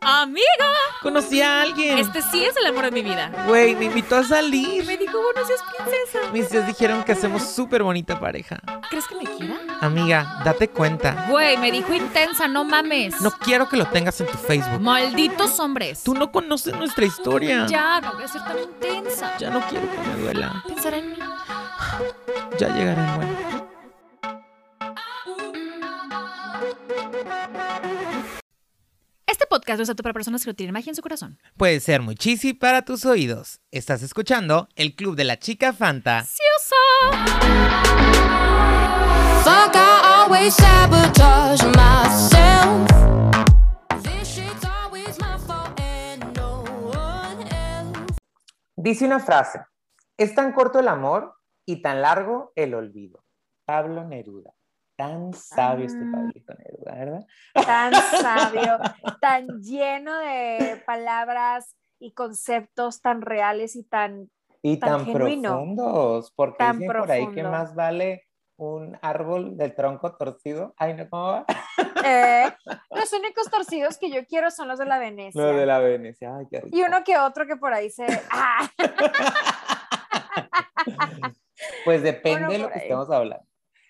Amiga, Conocí a alguien. este sí es el amor de mi vida. Güey, me invitó a salir. me dijo, buenos días, princesa. Mis tías dijeron que hacemos súper bonita pareja. ¿Crees que me quiera? Amiga, date cuenta. Güey, me dijo intensa, no mames. No quiero que lo tengas en tu Facebook. Malditos hombres. Tú no conoces nuestra historia. Ya, no voy a ser tan intensa. Ya no quiero que me duela. Pensará en mí. Ya llegará el bueno. Este podcast no es apto para personas que no tienen magia en su corazón. Puede ser muy cheesy para tus oídos. Estás escuchando el Club de la Chica Fanta. Dice una frase. Es tan corto el amor y tan largo el olvido. Pablo Neruda. Tan sabio este Ah. Pablito Neruda, ¿verdad? tan sabio, tan lleno de palabras y conceptos tan reales y tan... Y Tan tan, profundos, porque Tan dicen por ahí que más vale un árbol del tronco torcido. Ay, no, ¿cómo va? eh, los únicos torcidos que yo quiero son los de la Venecia. Lo de la Venecia. Ay, qué rico. Y uno que otro que por ahí se... ¡Ah! Pues depende de lo que estemos hablando.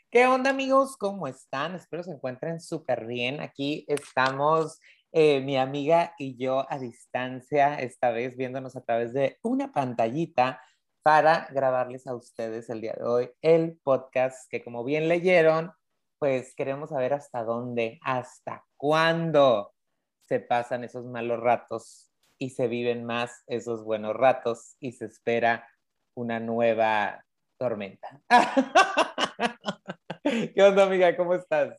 ¿Qué onda, amigos? ¿Cómo están? Espero se encuentren súper bien. Aquí estamos eh, mi amiga y yo a distancia, esta vez viéndonos a través de una pantallita para grabarles a ustedes el día de hoy el podcast que como bien leyeron, pues queremos saber hasta dónde, hasta cuándo se pasan esos malos ratos y se viven más esos buenos ratos y se espera una nueva tormenta. ¿Qué onda, amiga? ¿Cómo estás?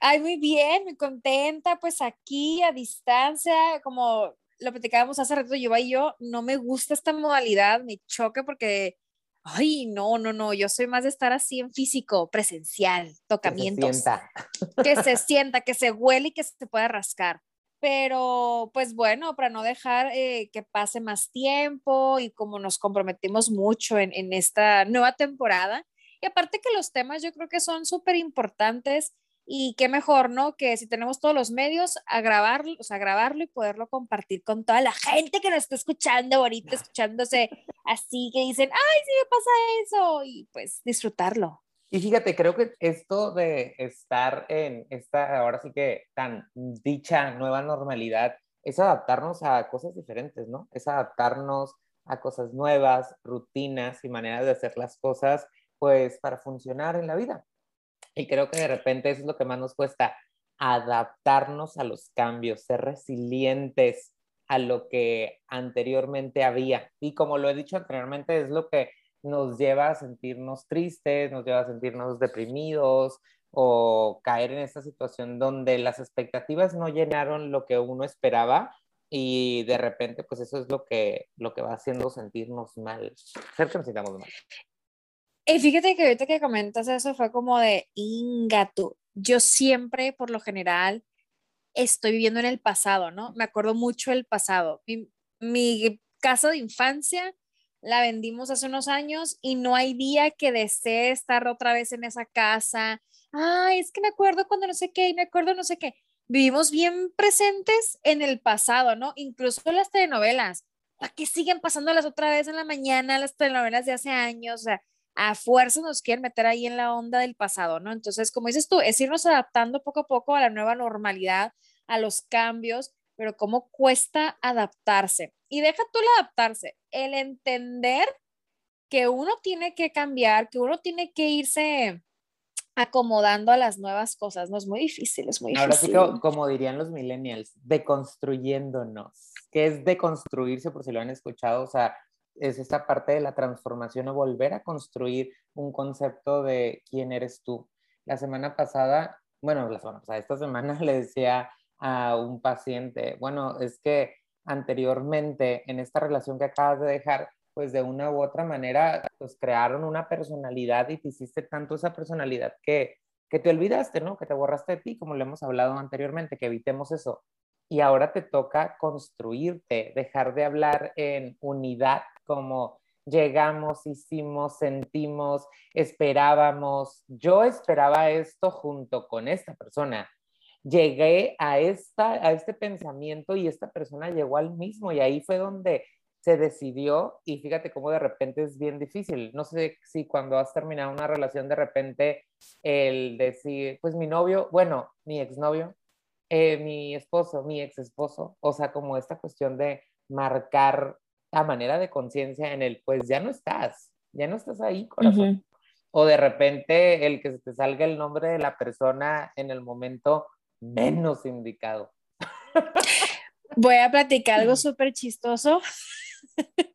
Ay, muy bien, muy contenta, pues aquí a distancia, como lo platicábamos hace rato, yo y yo, no me gusta esta modalidad, me choca porque, ay, no, no, no, yo soy más de estar así en físico, presencial, Que se tocamientos, sienta. que se sienta, que se huele y que se pueda rascar. Pero, pues bueno, para no dejar eh, que pase más tiempo y como nos comprometimos mucho en, en esta nueva temporada, y aparte que los temas yo creo que son súper importantes y qué mejor, ¿no? Que si tenemos todos los medios a grabarlo, o sea, grabarlo y poderlo compartir con toda la gente que nos está escuchando ahorita, escuchándose así, que dicen, ay, sí me pasa eso, y pues disfrutarlo. Y fíjate, creo que esto de estar en esta, ahora sí que tan dicha nueva normalidad, es adaptarnos a cosas diferentes, ¿no? Es adaptarnos a cosas nuevas, rutinas y maneras de hacer las cosas, pues para funcionar en la vida. Y creo que de repente eso es lo que más nos cuesta, adaptarnos a los cambios, ser resilientes a lo que anteriormente había. Y como lo he dicho anteriormente, es lo que nos lleva a sentirnos tristes, nos lleva a sentirnos deprimidos o caer en esta situación donde las expectativas no llenaron lo que uno esperaba y de repente pues eso es lo que, lo que va haciendo sentirnos mal, hacer que nos sintamos mal. Y fíjate que ahorita que comentas eso fue como de ingato. Yo siempre, por lo general, estoy viviendo en el pasado, ¿no? Me acuerdo mucho del pasado. Mi, mi casa de infancia la vendimos hace unos años y no hay día que desee estar otra vez en esa casa. Ay, es que me acuerdo cuando no sé qué, y me acuerdo no sé qué. Vivimos bien presentes en el pasado, ¿no? Incluso las telenovelas. ¿Para qué siguen pasándolas otra vez en la mañana, las telenovelas de hace años? O sea, a fuerza nos quieren meter ahí en la onda del pasado, ¿no? Entonces, como dices tú, es irnos adaptando poco a poco a la nueva normalidad, a los cambios, pero cómo cuesta adaptarse. Y deja tú el adaptarse, el entender que uno tiene que cambiar, que uno tiene que irse acomodando a las nuevas cosas, no es muy difícil, es muy Ahora sí, difícil. como, como dirían los millennials, deconstruyéndonos. ¿Qué es deconstruirse? Por si lo han escuchado, o sea, es esta parte de la transformación o volver a construir un concepto de quién eres tú. La semana pasada, bueno, la semana pasada, esta semana le decía a un paciente, bueno, es que anteriormente en esta relación que acabas de dejar, pues de una u otra manera, pues crearon una personalidad y te hiciste tanto esa personalidad que, que te olvidaste, ¿no? Que te borraste de ti, como lo hemos hablado anteriormente, que evitemos eso. Y ahora te toca construirte, dejar de hablar en unidad como llegamos, hicimos, sentimos, esperábamos. Yo esperaba esto junto con esta persona. Llegué a, esta, a este pensamiento y esta persona llegó al mismo y ahí fue donde se decidió y fíjate cómo de repente es bien difícil. No sé si cuando has terminado una relación de repente el decir, pues mi novio, bueno, mi exnovio, eh, mi esposo, mi ex esposo, o sea, como esta cuestión de marcar la manera de conciencia en el, pues ya no estás, ya no estás ahí, corazón. O de repente el que se te salga el nombre de la persona en el momento menos indicado. Voy a platicar algo súper chistoso.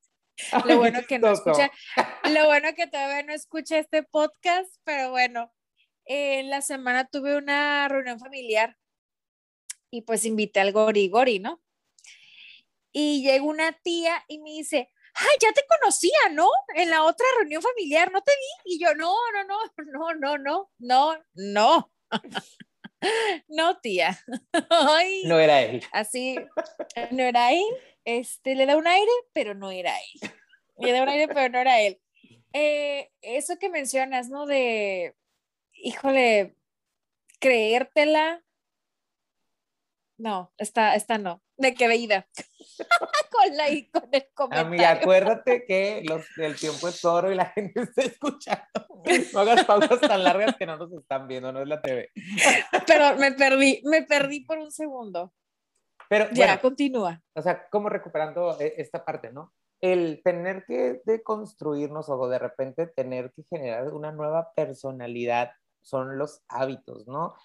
Lo bueno que no escucha, lo bueno que todavía no escucha este podcast, pero bueno, en la semana tuve una reunión familiar y pues invité al Gori Gori, ¿no? Y llega una tía y me dice, ay, ya te conocía, ¿no? En la otra reunión familiar, ¿no te vi? Y yo, no, no, no, no, no, no, no, no. No, tía. Ay, No era él. así no era él, este le da un aire, pero no era él. Le da un aire, pero no era él. Eh, eso que mencionas, ¿no? De, híjole, creértela. No, esta, esta no. De qué veída. con la y con el comentario. Amiga, acuérdate que los, el tiempo es oro y la gente está escuchando. No hagas pausas tan largas que no nos están viendo, no es la TV. Pero me perdí, me perdí por un segundo. Pero Ya, bueno, continúa. o sea, como recuperando eh, esta parte, ¿no? El tener que deconstruirnos o de repente tener que generar una nueva personalidad son los hábitos, ¿no?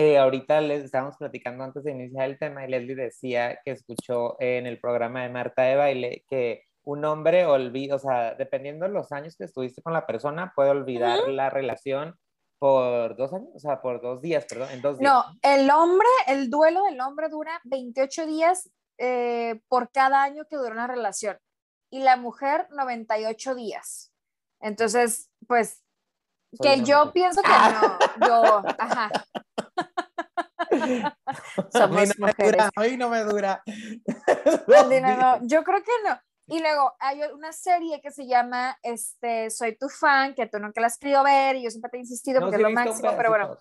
Eh, ahorita les estábamos platicando antes de iniciar el tema y Leslie decía que escuchó en el programa de Marta de Baile que un hombre olvida, o sea, dependiendo de los años que estuviste con la persona, puede olvidar la relación por dos años, o sea, por dos días, perdón, en dos días. No, el hombre, el duelo del hombre dura 28 días eh, por cada año que dura una relación y la mujer 98 días. Entonces, pues, Soy que yo mujer. pienso que no, yo, ajá, A mí somos no me mujeres. dura, a mí no me dura. No, no, yo creo que no. Y luego hay una serie que se llama este, Soy tu fan, que tú nunca la has querido ver y yo siempre te he insistido porque sí es lo máximo, pero bueno.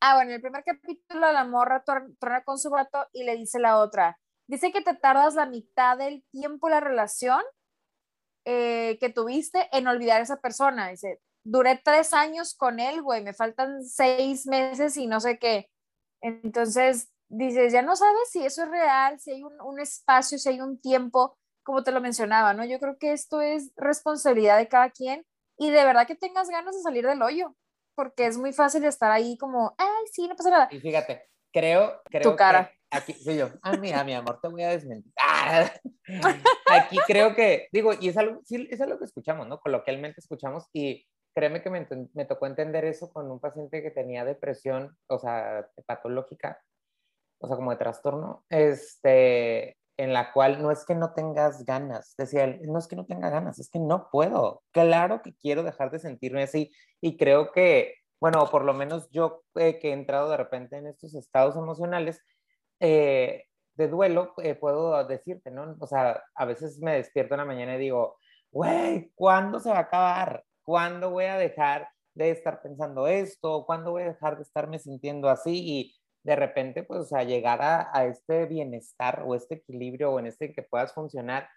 Ah, bueno, el primer capítulo la morra tor- truena con su vato y le dice la otra, dice que te tardas la mitad del tiempo en la relación eh, que tuviste en olvidar a esa persona. Dice, duré tres años con él, güey, me faltan seis meses y no sé qué. Entonces, dices, ya no sabes si eso es real, si hay un, un espacio, si hay un tiempo, como te lo mencionaba, ¿no? Yo creo que esto es responsabilidad de cada quien y de verdad que tengas ganas de salir del hoyo, porque es muy fácil estar ahí como, ay, sí, no pasa nada. Y fíjate, creo, creo Tu cara. que aquí, soy yo, ah, mira, mi amor, te voy a desmentir. Ah, aquí creo que, digo, y es algo, sí, es algo que escuchamos, ¿no? Coloquialmente escuchamos y créeme que me, tocó entender eso con un paciente que tenía depresión, o sea, patológica, o sea, como de trastorno, este, en la cual no es que no tengas ganas, decía él, no es que no tenga ganas, es que no puedo. Claro que quiero dejar de sentirme así y creo que, bueno, por lo menos yo eh, que he entrado de repente en estos estados emocionales eh, de duelo, eh, puedo decirte, ¿no? O sea, a veces me despierto en la mañana y digo, güey, ¿cuándo se va a acabar? ¿Cuándo voy a dejar de estar pensando esto? ¿Cuándo voy a dejar de estarme sintiendo así? Y de repente, pues, o sea, llegar a, este bienestar o este equilibrio o en este que puedas funcionar,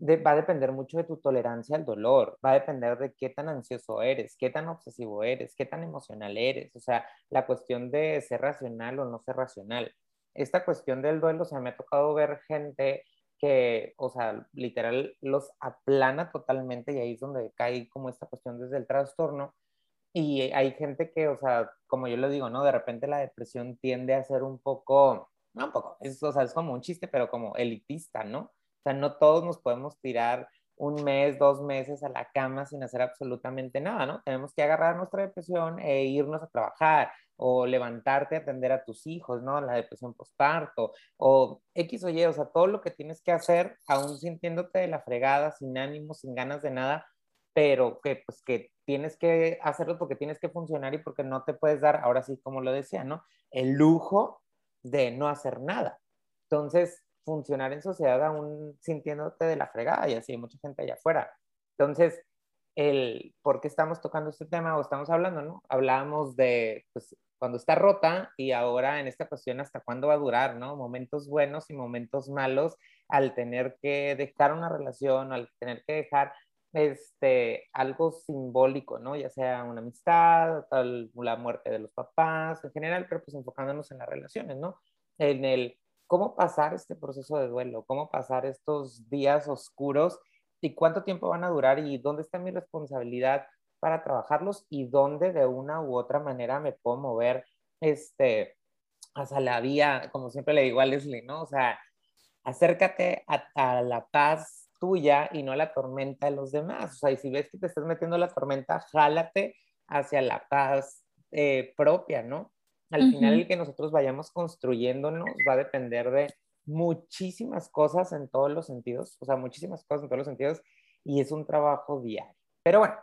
va a depender mucho de tu tolerancia al dolor, va a depender de qué tan ansioso eres, qué tan obsesivo eres, qué tan emocional eres, o sea, la cuestión de ser racional o no ser racional. Esta cuestión del duelo, o sea, me ha tocado ver gente que, o sea, literal los aplana totalmente y ahí es donde cae como esta cuestión desde el trastorno. Y hay gente que, o sea, como yo le digo, ¿no? De repente la depresión tiende a ser un poco, no un poco, es, o sea, es como un chiste, pero como elitista, ¿no? O sea, no todos nos podemos tirar un mes, dos meses a la cama sin hacer absolutamente nada, ¿no? Tenemos que agarrar nuestra depresión e irnos a trabajar o levantarte a atender a tus hijos, ¿no? La depresión postparto o X o Y, o sea, todo lo que tienes que hacer, aún sintiéndote de la fregada, sin ánimo, sin ganas de nada, pero que pues que tienes que hacerlo porque tienes que funcionar y porque no te puedes dar, ahora sí, como lo decía, ¿no? El lujo de no hacer nada. Entonces, funcionar en sociedad aún sintiéndote de la fregada y así hay mucha gente allá afuera. Entonces, el por qué estamos tocando este tema o estamos hablando, ¿no? Hablábamos de pues, cuando está rota y ahora en esta cuestión hasta cuándo va a durar, ¿no? Momentos buenos y momentos malos al tener que dejar una relación, al tener que dejar este, algo simbólico, ¿no? Ya sea una amistad, la muerte de los papás, en general, pero pues enfocándonos en las relaciones, ¿no? En el cómo pasar este proceso de duelo, cómo pasar estos días oscuros y cuánto tiempo van a durar y dónde está mi responsabilidad para trabajarlos y dónde de una u otra manera me puedo mover este, hacia la vía, como siempre le digo a Leslie, ¿no? O sea, acércate a, a la paz tuya y no a la tormenta de los demás. O sea, y si ves que te estás metiendo en la tormenta, jálate hacia la paz eh, propia, ¿no? Al final, el que nosotros vayamos construyéndonos va a depender de muchísimas cosas en todos los sentidos, o sea, muchísimas cosas en todos los sentidos, y es un trabajo diario. Pero bueno,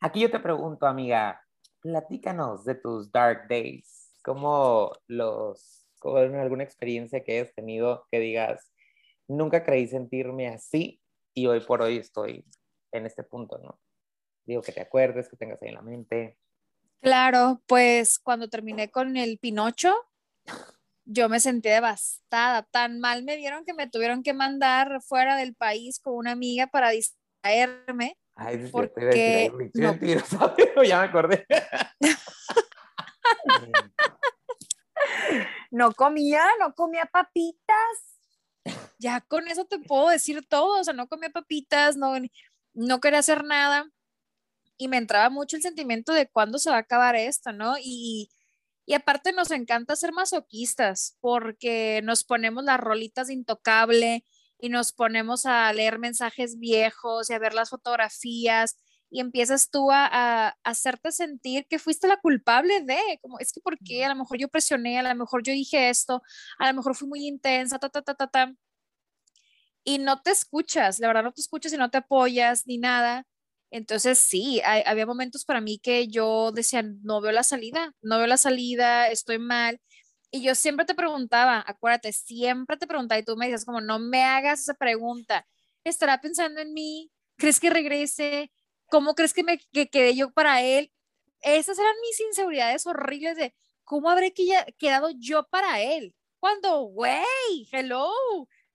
aquí yo te pregunto, amiga, platícanos de tus dark days, cómo los, alguna experiencia que hayas tenido que digas, nunca creí sentirme así y hoy por hoy estoy en este punto, ¿no? Digo que te acuerdes, que tengas ahí en la mente. Claro, pues cuando terminé con el Pinocho, yo me sentí devastada. Tan mal me vieron que me tuvieron que mandar fuera del país con una amiga para distraerme. Ay, Porque no. ya me acordé. No comía, no comía papitas. Ya con eso te puedo decir todo. O sea, no comía papitas, no, no quería hacer nada. Y me entraba mucho el sentimiento de cuándo se va a acabar esto, ¿no? Y, y aparte nos encanta ser masoquistas porque nos ponemos las rolitas de intocable y nos ponemos a leer mensajes viejos y a ver las fotografías y empiezas tú a, hacerte sentir que fuiste la culpable de, como es que porque a lo mejor yo presioné, a lo mejor yo dije esto, a lo mejor fui muy intensa, ta, ta, ta, ta, ta. Y no te escuchas, la verdad no te escuchas y no te apoyas ni nada. Entonces sí, había momentos para mí que yo decía, no veo la salida, no veo la salida, estoy mal. Y yo siempre te preguntaba, acuérdate, siempre te preguntaba y tú me dices como, no me hagas esa pregunta. ¿Estará pensando en mí? ¿Crees que regrese? ¿Cómo crees que me que quedé yo para él? Esas eran mis inseguridades horribles de cómo habré quedado yo para él. Cuando, güey, hello,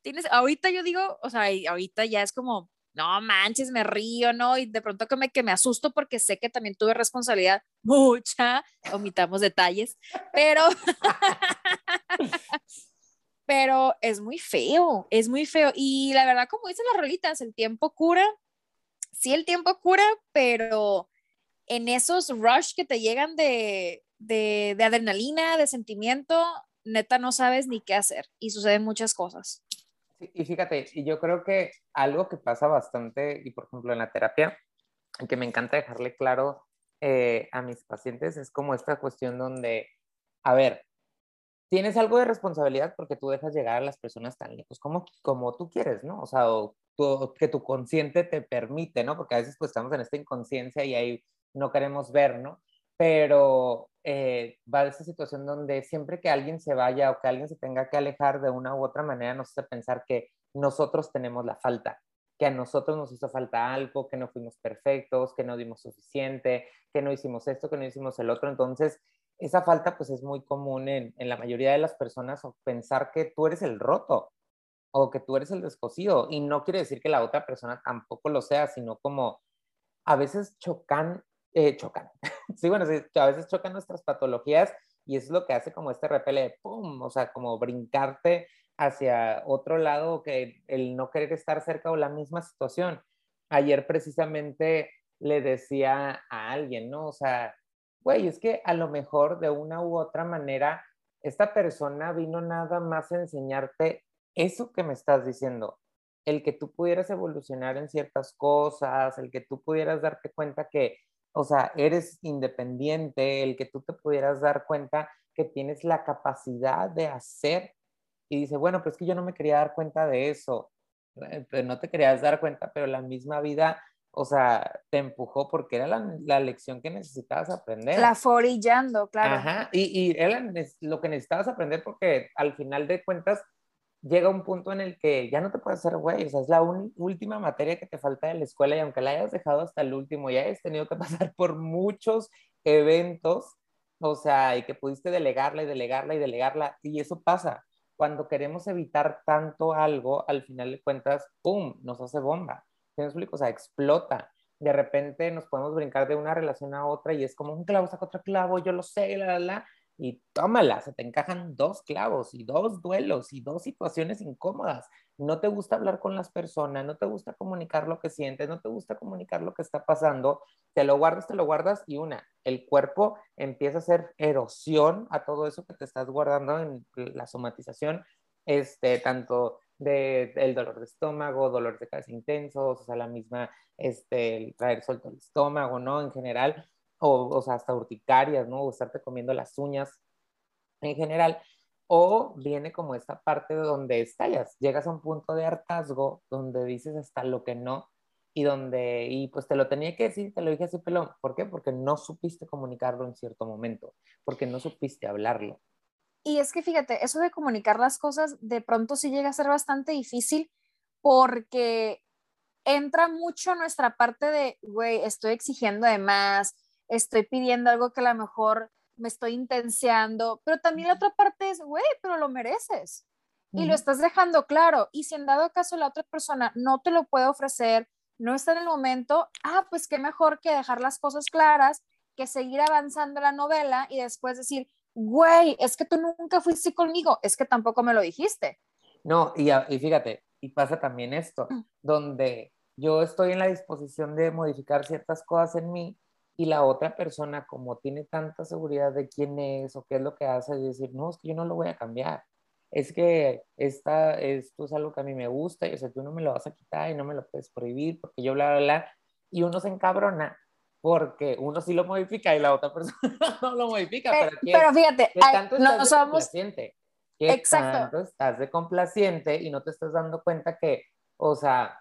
tienes, ahorita yo digo, o sea, ahorita ya es como, no manches, me río, ¿no? Y de pronto que me, que me asusto porque sé que también tuve responsabilidad mucha, omitamos detalles, pero, pero es muy feo, es muy feo. Y la verdad, como dicen las rolitas, el tiempo cura, sí, el tiempo cura, pero en esos rush que te llegan de, de, de adrenalina, de sentimiento, neta no sabes ni qué hacer y suceden muchas cosas. Sí, Y fíjate, y yo creo que algo que pasa bastante, y por ejemplo en la terapia, que me encanta dejarle claro eh, a mis pacientes, es como esta cuestión donde, a ver, tienes algo de responsabilidad porque tú dejas llegar a las personas tan lejos como, como tú quieres, ¿no? O sea, o que tu consciente te permite, ¿no? Porque a veces pues estamos en esta inconsciencia y ahí no queremos ver, ¿no? Pero eh, va de esa situación donde siempre que alguien se vaya o que alguien se tenga que alejar de una u otra manera, nos hace pensar que nosotros tenemos la falta, que a nosotros nos hizo falta algo, que no fuimos perfectos, que no dimos suficiente, que no hicimos esto, que no hicimos el otro. Entonces, esa falta pues es muy común en, en la mayoría de las personas o pensar que tú eres el roto o que tú eres el descosido. Y no quiere decir que la otra persona tampoco lo sea, sino como a veces chocan, eh, chocan. sí, bueno, sí, a veces chocan nuestras patologías y es lo que hace como este repele pum, o sea, como brincarte hacia otro lado que el no querer estar cerca o la misma situación. Ayer precisamente le decía a alguien, ¿no? O sea, güey, es que a lo mejor de una u otra manera esta persona vino nada más a enseñarte eso que me estás diciendo, el que tú pudieras evolucionar en ciertas cosas, el que tú pudieras darte cuenta que, o sea, eres independiente, el que tú te pudieras dar cuenta que tienes la capacidad de hacer. Y dice, bueno, pues que yo no me quería dar cuenta de eso, eh, pero no te querías dar cuenta, pero la misma vida, o sea, te empujó porque era la, la lección que necesitabas aprender. La forillando, claro. Ajá, y, y era lo que necesitabas aprender porque al final de cuentas llega un punto en el que ya no te puedes hacer güey, o sea, es la última materia que te falta de la escuela y aunque la hayas dejado hasta el último y hayas tenido que pasar por muchos eventos, o sea, y que pudiste delegarla y delegarla y delegarla, y eso pasa. Cuando queremos evitar tanto algo, al final de cuentas, ¡pum!, nos hace bomba. ¿Sí me explico? O sea, explota. De repente nos podemos brincar de una relación a otra y es como un clavo saca otro clavo, yo lo sé, la, la, la, y tómala, se te encajan dos clavos y dos duelos y dos situaciones incómodas. No te gusta hablar con las personas, no te gusta comunicar lo que sientes, no te gusta comunicar lo que está pasando, te lo guardas, te lo guardas y una, el cuerpo empieza a hacer erosión a todo eso que te estás guardando en la somatización, este, tanto de, del dolor de estómago, dolor de cabeza intensos, o sea, la misma, este, el traer suelto el estómago, ¿no? En general, o, o sea, hasta urticarias, ¿no? O estarte comiendo las uñas en general, o viene como esta parte donde estallas, llegas a un punto de hartazgo donde dices hasta lo que no, y donde, y pues te lo tenía que decir, te lo dije así pelón, ¿por qué? Porque no supiste comunicarlo en cierto momento, porque no supiste hablarlo. Y es que fíjate, eso de comunicar las cosas de pronto sí llega a ser bastante difícil porque entra mucho nuestra parte de, güey, estoy exigiendo de más, estoy pidiendo algo que a lo mejor me estoy intenseando, pero también la otra parte es, güey, pero lo mereces. Y lo estás dejando claro. Y si en dado caso la otra persona no te lo puede ofrecer, no está en el momento, ah, pues qué mejor que dejar las cosas claras, que seguir avanzando la novela y después decir, güey, es que tú nunca fuiste conmigo, es que tampoco me lo dijiste. No, y, y fíjate, y pasa también esto, Mm. donde yo estoy en la disposición de modificar ciertas cosas en mí y la otra persona, como tiene tanta seguridad de quién es o qué es lo que hace, y decir, no, es que yo no lo voy a cambiar. Es que esta, esto es algo que a mí me gusta y o sea, tú no me lo vas a quitar y no me lo puedes prohibir porque yo bla, bla, bla. Y uno se encabrona porque uno sí lo modifica y la otra persona no lo modifica. Pe- Pero, ¿qué- Pero fíjate, ¿Qué ay, tanto no estás de somos, complaciente? ¿Qué Exacto. tanto estás de complaciente y no te estás dando cuenta que, o sea,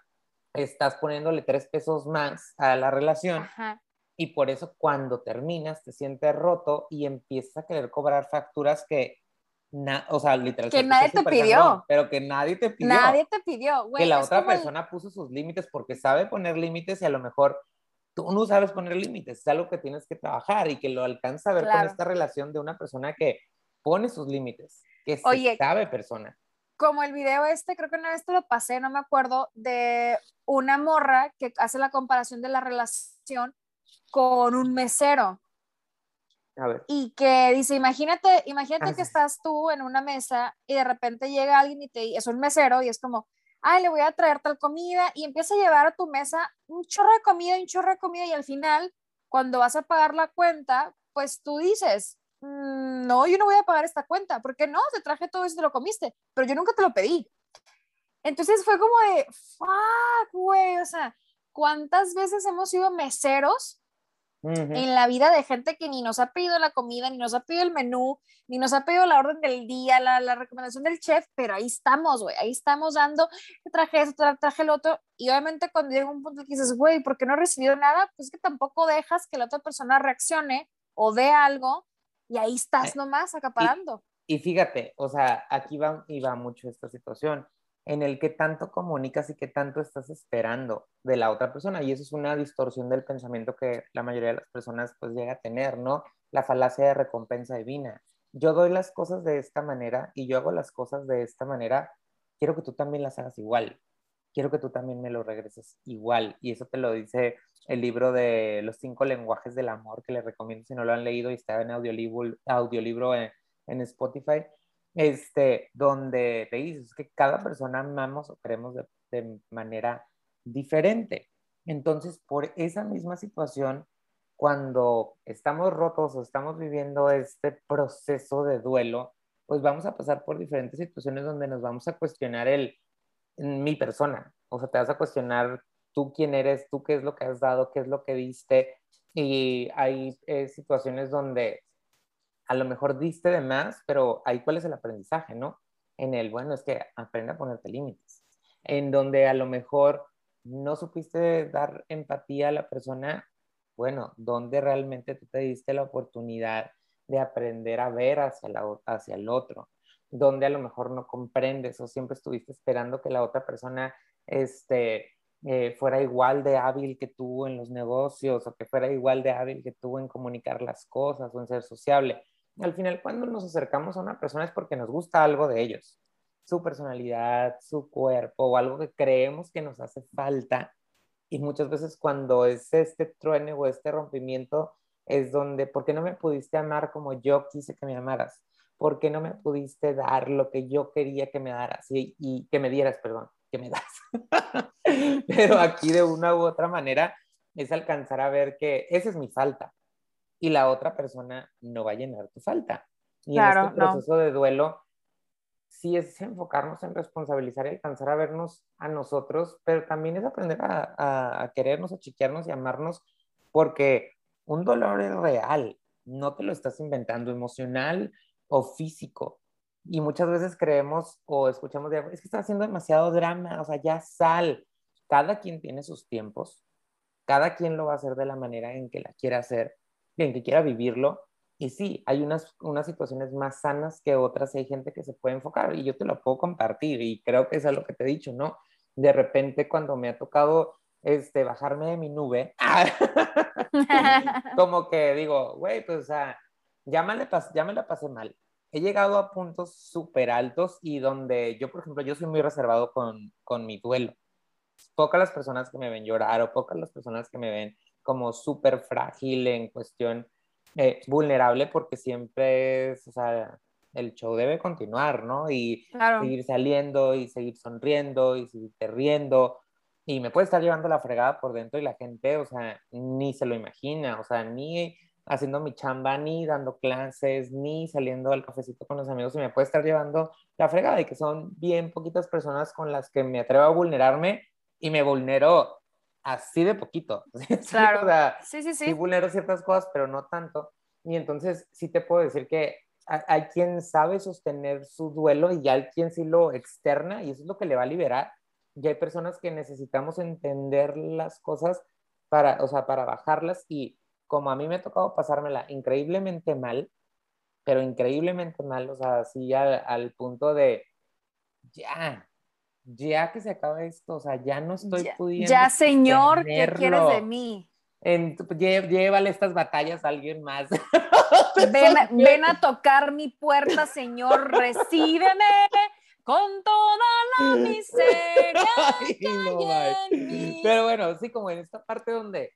estás poniéndole tres pesos más a la relación Ajá. Y por eso cuando terminas te sientes roto y empiezas a querer cobrar facturas que, na- o sea, literal. Que nadie te pidió. pero que nadie te pidió. nadie te pidió, güey. que la otra como el- persona puso sus límites porque sabe poner límites y a lo mejor tú no sabes poner límites, es algo que tienes que trabajar y que lo alcanza a ver Claro. con esta relación de una persona que pone sus límites, que se Oye, sabe persona. como el video este, creo que una vez te lo pasé, no me acuerdo, de una morra que hace la comparación de la relación con un mesero. A ver, y que dice, imagínate, imagínate Ah, que estás tú en una mesa y de repente llega alguien y te es un mesero y es como, ay, le voy a traer tal comida y empieza a llevar a tu mesa un chorro de comida, un chorro de comida y al final, cuando vas a pagar la cuenta, pues tú dices, "Mm, no, yo no voy a pagar esta cuenta, porque no, te traje todo eso y te lo comiste, pero yo nunca te lo pedí. Entonces fue como de, fuck, güey, o sea, ¿cuántas veces hemos sido meseros ujú, en la vida de gente que ni nos ha pedido la comida, ni nos ha pedido el menú, ni nos ha pedido la orden del día, la, la recomendación del chef, pero ahí estamos, güey, ahí estamos dando, traje esto, traje el otro, y obviamente cuando llega un punto que dices, güey, ¿por qué no he recibido nada? Pues que tampoco dejas que la otra persona reaccione o dé algo, y ahí estás Eh, nomás acaparando. Y fíjate, o sea, aquí va, y va mucho esta situación, en el que tanto comunicas y que tanto estás esperando de la otra persona. Y eso es una distorsión del pensamiento que la mayoría de las personas pues llega a tener, ¿no? La falacia de recompensa divina. Yo doy las cosas de esta manera y yo hago las cosas de esta manera, quiero que tú también las hagas igual. Quiero que tú también me lo regreses igual. Y eso te lo dice el libro de los cinco lenguajes del amor, que les recomiendo si no lo han leído y está en audiolibro, audiolibro en Spotify este, donde te dices que cada persona amamos o queremos de, manera diferente. Entonces, por esa misma situación, cuando estamos rotos o estamos viviendo este proceso de duelo, pues vamos a pasar por diferentes situaciones donde nos vamos a cuestionar el mi persona, o sea, te vas a cuestionar tú quién eres, tú qué es lo que has dado, qué es lo que diste, y hay eh, situaciones donde a lo mejor diste de más, pero ahí cuál es el aprendizaje, ¿no? En el, bueno, es que aprende a ponerte límites. En donde a lo mejor no supiste dar empatía a la persona, bueno, donde realmente tú te diste la oportunidad de aprender a ver hacia, la, hacia el otro. donde a lo mejor no comprendes o siempre estuviste esperando que la otra persona este, eh, fuera igual de hábil que tú en los negocios o que fuera igual de hábil que tú en comunicar las cosas o en ser sociable. Al final, cuando nos acercamos a una persona es porque nos gusta algo de ellos, su personalidad, su cuerpo o algo que creemos que nos hace falta. Y muchas veces cuando es este truene o este rompimiento es donde, ¿por qué no me pudiste amar como yo quise que me amaras? ¿Por qué no me pudiste dar lo que yo quería que me daras? Y, y que me dieras, perdón, que me das. Pero aquí de una u otra manera es alcanzar a ver que esa es mi falta y la otra persona no va a llenar tu falta. Y Claro, en este no. proceso de duelo, sí es enfocarnos en responsabilizar y alcanzar a vernos a nosotros, pero también es aprender a, a, a querernos, a chiquearnos y amarnos, porque un dolor es real, no te lo estás inventando, emocional o físico. Y muchas veces creemos o escuchamos, de, es que estás haciendo demasiado drama, o sea, ya sal. Cada quien tiene sus tiempos, cada quien lo va a hacer de la manera en que la quiera hacer, en que quiera vivirlo. Y sí, hay unas, unas situaciones más sanas que otras, y hay gente que se puede enfocar y yo te lo puedo compartir y creo que es lo que te he dicho, ¿no? De repente cuando me ha tocado este, bajarme de mi nube, como que digo, güey, pues o sea, ya me, la pas- ya me la pasé mal. He llegado a puntos súper altos y donde yo, por ejemplo, yo soy muy reservado con, con mi duelo. Pocas las personas que me ven llorar o pocas las personas que me ven como súper frágil en cuestión eh, vulnerable porque siempre es, o sea, el show debe continuar, ¿no? Y Claro. seguir saliendo y seguir sonriendo y seguirte riendo. Y me puede estar llevando la fregada por dentro y la gente, o sea, ni se lo imagina, o sea, ni haciendo mi chamba, ni dando clases, ni saliendo al cafecito con los amigos y me puede estar llevando la fregada y que son bien poquitas personas con las que me atrevo a vulnerarme y me vulnero así de poquito. ¿sí? Claro. O sea, Sí, sí, sí sí. vulnero ciertas cosas, pero no tanto. Y entonces sí te puedo decir que hay, hay quien sabe sostener su duelo y hay quien sí lo externa y eso es lo que le va a liberar. Y hay personas que necesitamos entender las cosas para, o sea, para bajarlas y como a mí me ha tocado pasármela increíblemente mal, pero increíblemente mal, o sea, así al, al punto de ya, ya que se acaba esto, o sea, ya no estoy Ya, pudiendo. ya, señor, ¿qué quieres de mí? en, lle- llévale estas batallas a alguien más. Ven, a- ven a tocar mi puerta, señor, recíbeme con toda la miseria Ay, que no, hay ay. en mí. Pero bueno, sí, como en esta parte donde,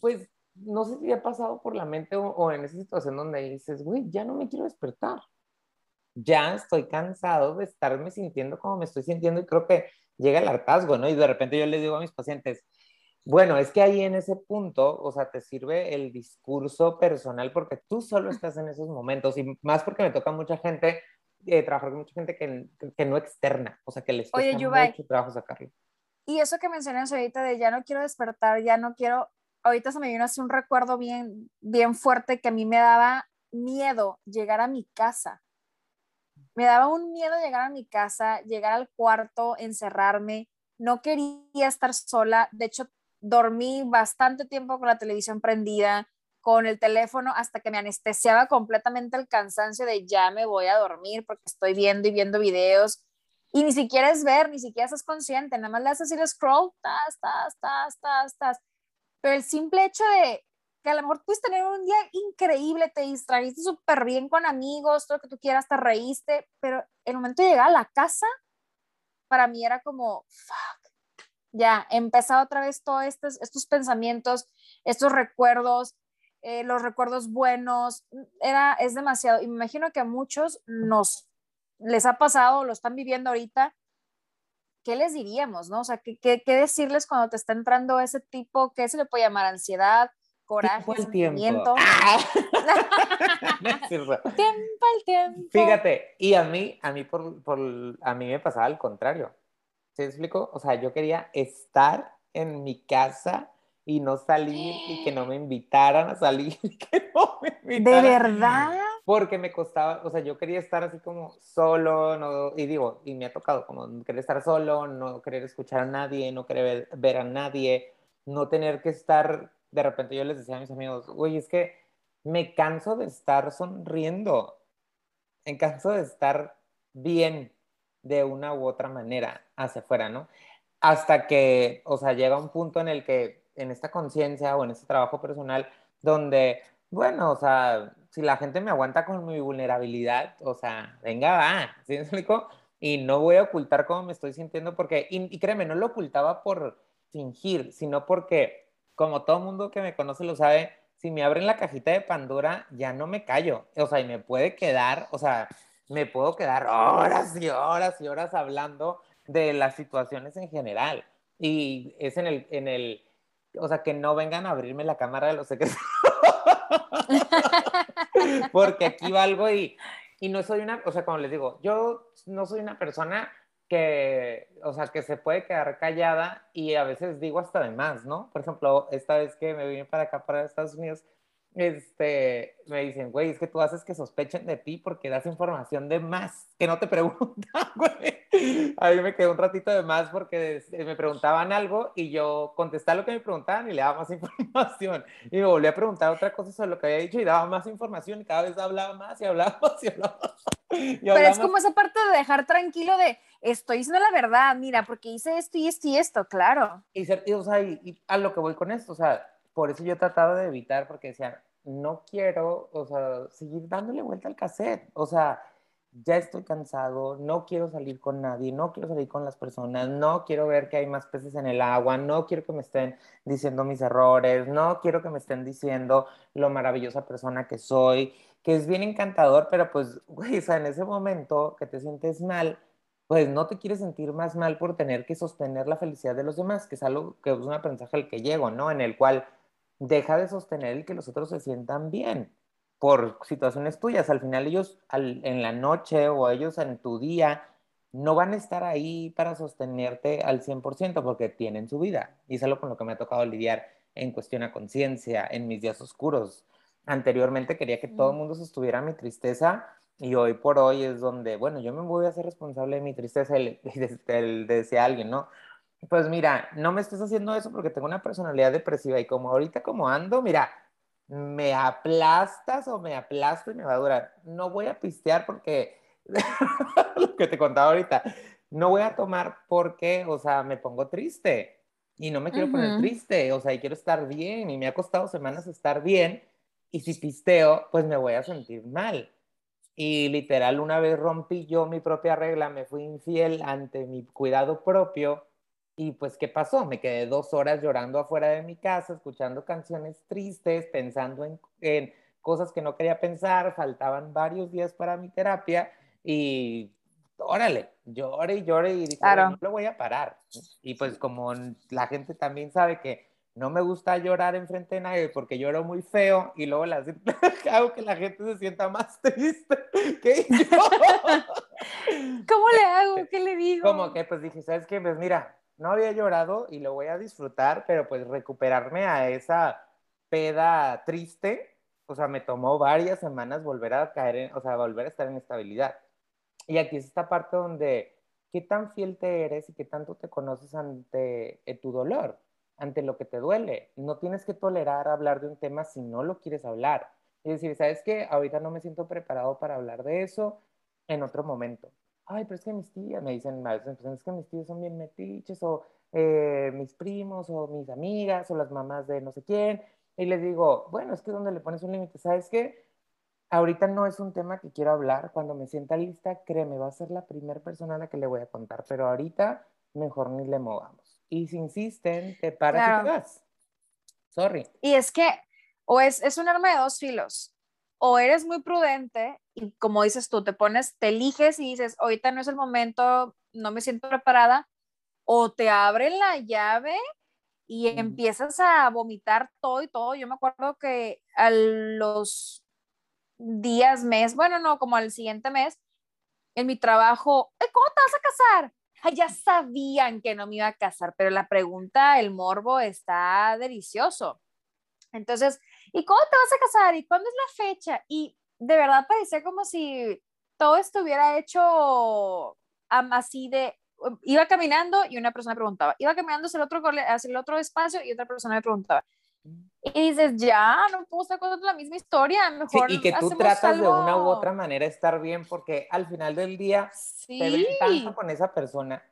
pues, no sé si ha pasado por la mente o, o en esa situación donde dices, güey, ya no me quiero despertar. Ya estoy cansado de estarme sintiendo como me estoy sintiendo y creo que llega el hartazgo, ¿no? Y de repente yo les digo a mis pacientes, bueno, es que ahí en ese punto, o sea, te sirve el discurso personal porque tú solo estás en esos momentos y más porque me toca mucha gente, eh, trabajar con mucha gente que, que no externa, o sea, que les cuesta mucho trabajo sacarlo. Y eso que mencionas ahorita de ya no quiero despertar, ya no quiero, ahorita se me vino así un recuerdo bien, bien fuerte que a mí me daba miedo llegar a mi casa. Me daba un miedo llegar a mi casa, llegar al cuarto, encerrarme. No quería estar sola. De hecho, dormí bastante tiempo con la televisión prendida, con el teléfono, hasta que me anestesiaba completamente el cansancio de ya me voy a dormir porque estoy viendo y viendo videos y ni siquiera es ver, ni siquiera estás consciente, nada más le haces ir scroll, tas, tas, tas, tas, tas. Pero el simple hecho de que a lo mejor puedes tener un día increíble, te distraíste súper bien con amigos, todo lo que tú quieras, te reíste, pero el momento de llegar a la casa, para mí era como, fuck, ya, empezaba otra vez todos estos, estos pensamientos, estos recuerdos, eh, los recuerdos buenos, era, es demasiado, y me imagino que a muchos nos les ha pasado, lo están viviendo ahorita, ¿qué les diríamos, no? O sea, ¿qué, qué, qué decirles cuando te está entrando ese tipo, ¿qué se le puede llamar? Ansiedad, coraje, Tiempo al tiempo. Ah. Tiempo al tiempo. Fíjate, y a mí, a mí por, por, a mí me pasaba al contrario. ¿Se explico? O sea, yo quería estar en mi casa y no salir y que no me invitaran a salir y que no me ¿De invitaran. verdad? Porque me costaba, o sea, yo quería estar así como solo, no, y digo, y me ha tocado como querer estar solo, no querer escuchar a nadie, no querer ver, ver a nadie, no tener que estar, de repente yo les decía a mis amigos, güey, es que me canso de estar sonriendo, me canso de estar bien de una u otra manera hacia afuera, ¿no? Hasta que, o sea, llega un punto en el que en esta conciencia o en este trabajo personal donde, bueno, o sea, si la gente me aguanta con mi vulnerabilidad, o sea, venga, va, ¿sí me explico? Y no voy a ocultar cómo me estoy sintiendo porque, y, y créeme, no lo ocultaba por fingir, sino porque, como todo mundo que me conoce lo sabe, si me abren la cajita de Pandora, ya no me callo, o sea, y me puede quedar, o sea, me puedo quedar horas y horas y horas hablando de las situaciones en general. Y es en el, en el, o sea, que no vengan a abrirme la cámara de los secretos. Porque aquí valgo y, y no soy una, o sea, como les digo, yo no soy una persona que, o sea, que se puede quedar callada y a veces digo hasta de más, ¿no? Por ejemplo, esta vez que me vine para acá, para Estados Unidos, este, me dicen, güey, es que tú haces que sospechen de ti porque das información de más que no te preguntan, güey. A mí me quedó un ratito de más porque me preguntaban algo y yo contestaba lo que me preguntaban y le daba más información. Y me volví a preguntar otra cosa sobre lo que había dicho y daba más información y cada vez hablaba más y hablaba más y hablaba más. Y Pero hablaba es como más. esa parte de dejar tranquilo de, estoy diciendo la verdad, mira, porque hice esto y esto y esto, claro. Y, o sea, y- y a lo que voy con esto, o sea, por eso yo trataba de evitar, porque decía, no quiero, o sea, seguir dándole vuelta al cassette, o sea, ya estoy cansado, no quiero salir con nadie, no quiero salir con las personas, no quiero ver que hay más peces en el agua, no quiero que me estén diciendo mis errores, no quiero que me estén diciendo lo maravillosa persona que soy, que es bien encantador, pero pues, güey, o sea, en ese momento que te sientes mal, pues no te quieres sentir más mal por tener que sostener la felicidad de los demás, que es algo que es un aprendizaje al que llego, ¿no? En el cual deja de sostener el que los otros se sientan bien por situaciones tuyas. Al final ellos al- en la noche o ellos en tu día no van a estar ahí para sostenerte al 100% porque tienen su vida. Y es algo con lo que me ha tocado lidiar en cuestión a conciencia, en mis días oscuros. Anteriormente quería que todo el Mm. mundo sostuviera mi tristeza y hoy por hoy es donde, bueno, yo me voy a hacer responsable de mi tristeza y le, y de- del- de ese alguien, ¿no? Pues mira, no me estés haciendo eso porque tengo una personalidad depresiva y como ahorita como ando, mira, me aplastas o me aplasto y me va a durar. No voy a pistear porque, lo que te contaba ahorita, no voy a tomar porque, o sea, me pongo triste y no me quiero poner triste, o sea, y quiero estar bien y me ha costado semanas estar bien y si pisteo, pues me voy a sentir mal. Y literal, una vez rompí yo mi propia regla, me fui infiel ante mi cuidado propio. Y pues, ¿qué pasó? Me quedé dos horas llorando afuera de mi casa, escuchando canciones tristes, pensando en, en cosas que no quería pensar. Faltaban varios días para mi terapia y órale, llore y llore y dije, Claro. "Bueno, no lo voy a parar. Y pues como la gente también sabe que no me gusta llorar enfrente de nadie porque lloro muy feo y luego la, hago que la gente se sienta más triste que yo. ¿Cómo le hago? ¿Qué le digo? Como que pues dije, ¿sabes qué? Pues mira, no había llorado y lo voy a disfrutar, pero pues recuperarme a esa peda triste, o sea, me tomó varias semanas volver a caer en, o sea, volver a estar en estabilidad. Y aquí es esta parte donde, ¿qué tan fiel te eres y qué tanto te conoces ante eh, tu dolor, ante lo que te duele? No tienes que tolerar hablar de un tema si no lo quieres hablar. Es decir, ¿sabes qué? Ahorita no me siento preparado para hablar de eso en otro momento. Ay, pero es que mis tías, me dicen a veces, es que mis tíos son bien metiches, o eh, mis primos, o mis amigas, o las mamás de no sé quién. Y les digo, bueno, es que donde le pones un límite, ¿sabes qué? Ahorita no es un tema que quiero hablar. Cuando me sienta lista, créeme, va a ser la primera persona a la que le voy a contar. Pero ahorita, mejor ni le movamos. Y si insisten, te paras y Claro. te vas. Sorry. Y es que, o es, es un arma de dos filos, o eres muy prudente y como dices tú, te pones, te eliges y dices, ahorita no es el momento, no me siento preparada, o te abren la llave y empiezas a vomitar todo y todo. Yo me acuerdo que a los días, mes, bueno, no, como al siguiente mes, en mi trabajo, "Ay, ¿cómo te vas a casar? Ay, ya sabían que no me iba a casar, pero la pregunta, el morbo está delicioso. Entonces, ¿y cómo te vas a casar? ¿Y cuándo es la fecha? Y de verdad parecía como si todo estuviera hecho así de, iba caminando y una persona preguntaba, iba caminando hacia el otro, hacia el otro espacio y otra persona me preguntaba. Y dices, ya, no puedo estar contando la misma historia, Sí, mejor y que tú tratas de una u algo". otra manera estar bien porque al final del día te ven Sí, tanto con esa persona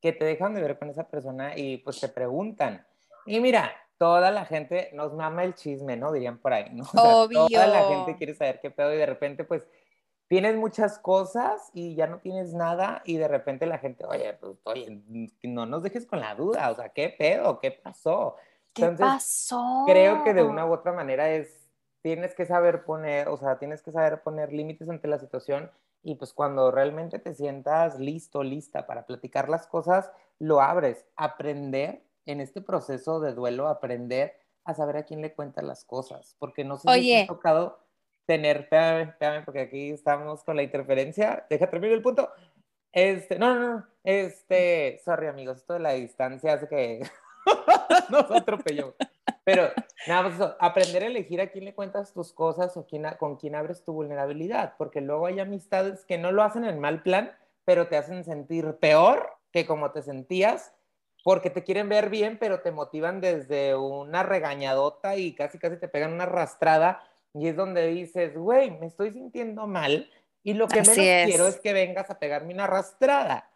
que te dejan de ver con esa persona y pues te preguntan. Y mira, toda la gente nos mama el chisme, ¿no? Dirían por ahí, ¿no? O sea, Toda la gente quiere saber qué pedo y de repente pues tienes muchas cosas y ya no tienes nada y de repente la gente, oye, pues oye, no nos dejes con la duda, o sea, ¿qué pedo? ¿Qué pasó? ¿Qué Entonces, pasó? creo que de una u otra manera es, tienes que saber poner, o sea, tienes que saber poner límites ante la situación y pues cuando realmente te sientas listo, lista para platicar las cosas, lo abres. Aprender en este proceso de duelo, aprender a saber a quién le cuentas las cosas, porque no sé si te Oye. ha tocado tener, espérame, espérame, porque aquí estamos con la interferencia, deja terminar el punto. Este, no, no, no, este, sorry amigos, esto de la distancia hace que nos atropelló. Pero nada más eso, aprender a elegir a quién le cuentas tus cosas o quién, con quién abres tu vulnerabilidad, porque luego hay amistades que no lo hacen en mal plan, pero te hacen sentir peor que como te sentías, porque te quieren ver bien, pero te motivan desde una regañadota y casi casi te pegan una arrastrada, y es donde dices, güey, me estoy sintiendo mal, y lo que Así menos es. quiero es que vengas a pegarme una arrastrada.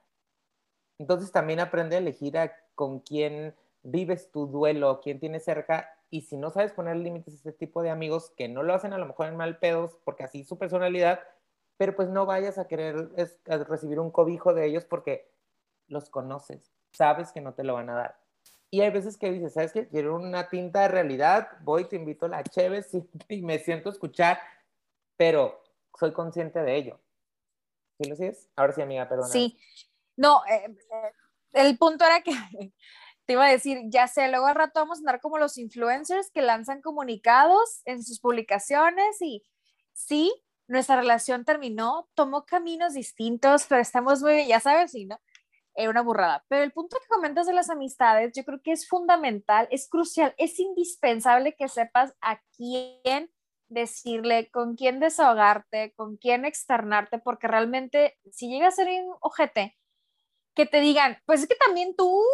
Entonces también aprende a elegir a con quién vives tu duelo, quién tienes cerca, y si no sabes poner límites a este tipo de amigos que no lo hacen a lo mejor en mal pedos, porque así es su personalidad, pero pues no vayas a querer es- a recibir un cobijo de ellos porque los conoces, sabes que no te lo van a dar. Y hay veces que dices, ¿sabes qué? Quiero una tinta de realidad, voy, te invito a la cheve sí, y me siento escuchar, pero soy consciente de ello. ¿Sí lo sigues? Ahora sí, amiga, perdona. Sí, no, eh, eh, el punto era que te iba a decir, ya sé, luego al rato vamos a andar como los influencers que lanzan comunicados en sus publicaciones y sí, nuestra relación terminó, tomó caminos distintos, pero estamos muy, ya sabes, sí, ¿no? Era una burrada. Pero el punto que comentas de las amistades, yo creo que es fundamental, es crucial, es indispensable que sepas a quién decirle, con quién desahogarte, con quién externarte, porque realmente si llega a ser un ojete, que te digan, pues es que también tú,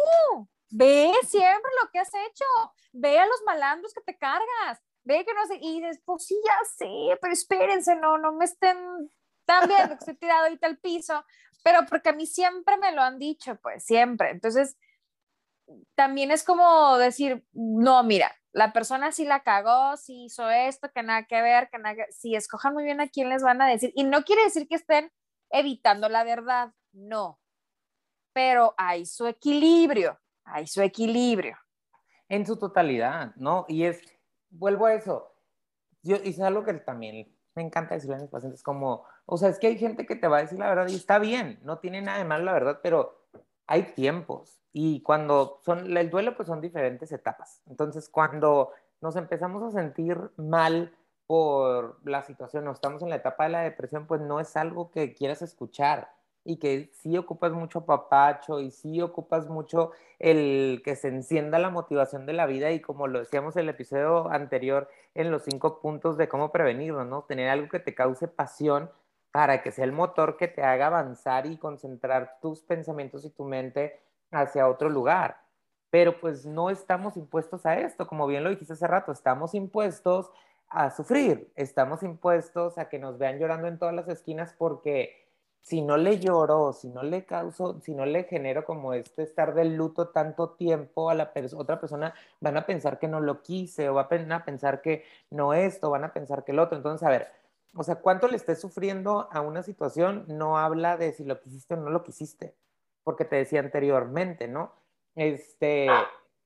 ve siempre lo que has hecho, ve a los malandros que te cargas, ve que no sé, y dices, pues sí, ya sé, pero espérense, no, no me estén tan viendo que estoy tirado ahorita al piso, pero porque a mí siempre me lo han dicho, pues siempre. Entonces, también es como decir, no, mira, la persona sí la cagó, sí hizo esto, que nada que ver, que nada que... Sí, escojan muy bien a quién les van a decir. Y no quiere decir que estén evitando la verdad, no. Pero hay su equilibrio, hay su equilibrio. en su totalidad, ¿no? Y es, vuelvo a eso, yo hice algo que también me encanta decirle a mis pacientes, como, o sea, es que hay gente que te va a decir la verdad y está bien, no tiene nada de malo la verdad, pero hay tiempos y cuando son, el duelo pues son diferentes etapas. Entonces, cuando nos empezamos a sentir mal por la situación o estamos en la etapa de la depresión, pues no es algo que quieras escuchar y que sí ocupas mucho papacho y sí ocupas mucho el que se encienda la motivación de la vida y como lo decíamos en el episodio anterior en los cinco puntos de cómo prevenirlo, ¿no? Tener algo que te cause pasión para que sea el motor que te haga avanzar y concentrar tus pensamientos y tu mente hacia otro lugar. Pero pues no estamos impuestos a esto, como bien lo dijiste hace rato, estamos impuestos a sufrir, estamos impuestos a que nos vean llorando en todas las esquinas porque si no le lloro, si no le causo, si no le genero como este estar de luto tanto tiempo a la otra persona, van a pensar que no lo quise o van a pensar que no esto, van a pensar que el otro. Entonces, a ver, o sea, cuánto le estés sufriendo a una situación no habla de si lo quisiste o no lo quisiste, porque te decía anteriormente, ¿no? Este,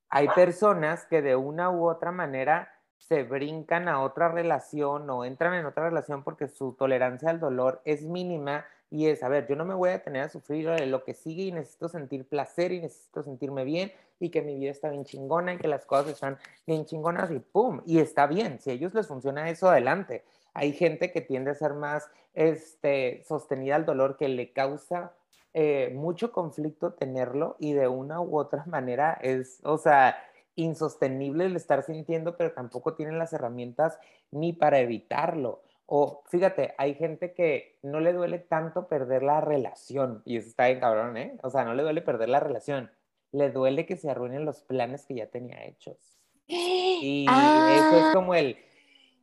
hay personas que de una u otra manera se brincan a otra relación o entran en otra relación porque su tolerancia al dolor es mínima y es, a ver, yo no me voy a tener a sufrir lo que sigue y necesito sentir placer y necesito sentirme bien y que mi vida está bien chingona y que las cosas están bien chingonas y pum, y está bien, si a ellos les funciona eso, adelante. Hay gente que tiende a ser más este, sostenida al dolor, que le causa eh, mucho conflicto tenerlo y de una u otra manera es, o sea, insostenible el estar sintiendo, pero tampoco tienen las herramientas ni para evitarlo. O fíjate, hay gente que no le duele tanto perder la relación, y eso está bien cabrón, ¿eh? O sea, no le duele perder la relación, le duele que se arruinen los planes que ya tenía hechos. Y Ah. eso es como el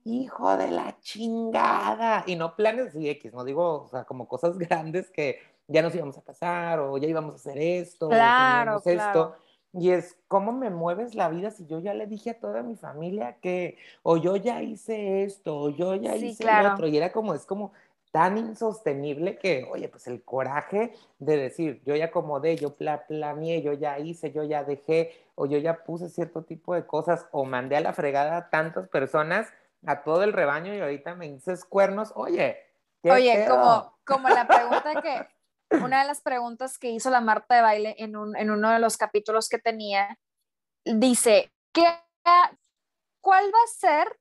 hijo de la chingada. Y no planes así X, no digo, o sea, como cosas grandes que ya nos íbamos a casar o ya íbamos a hacer esto, o Claro, esto. Y es, ¿cómo me mueves la vida si yo ya le dije a toda mi familia que, o yo ya hice esto, o yo ya Sí, hice claro. otro? Y era como, es como tan insostenible que, oye, pues el coraje de decir, yo ya acomodé, yo pla planeé, yo ya hice, yo ya dejé, o yo ya puse cierto tipo de cosas, o mandé a la fregada a tantas personas, a todo el rebaño, y ahorita me dices cuernos, oye, ¿qué Oye, como, como la pregunta que, una de las preguntas que hizo la Marta de baile en, un, en uno de los capítulos que tenía, dice, ¿qué, ¿cuál va a ser?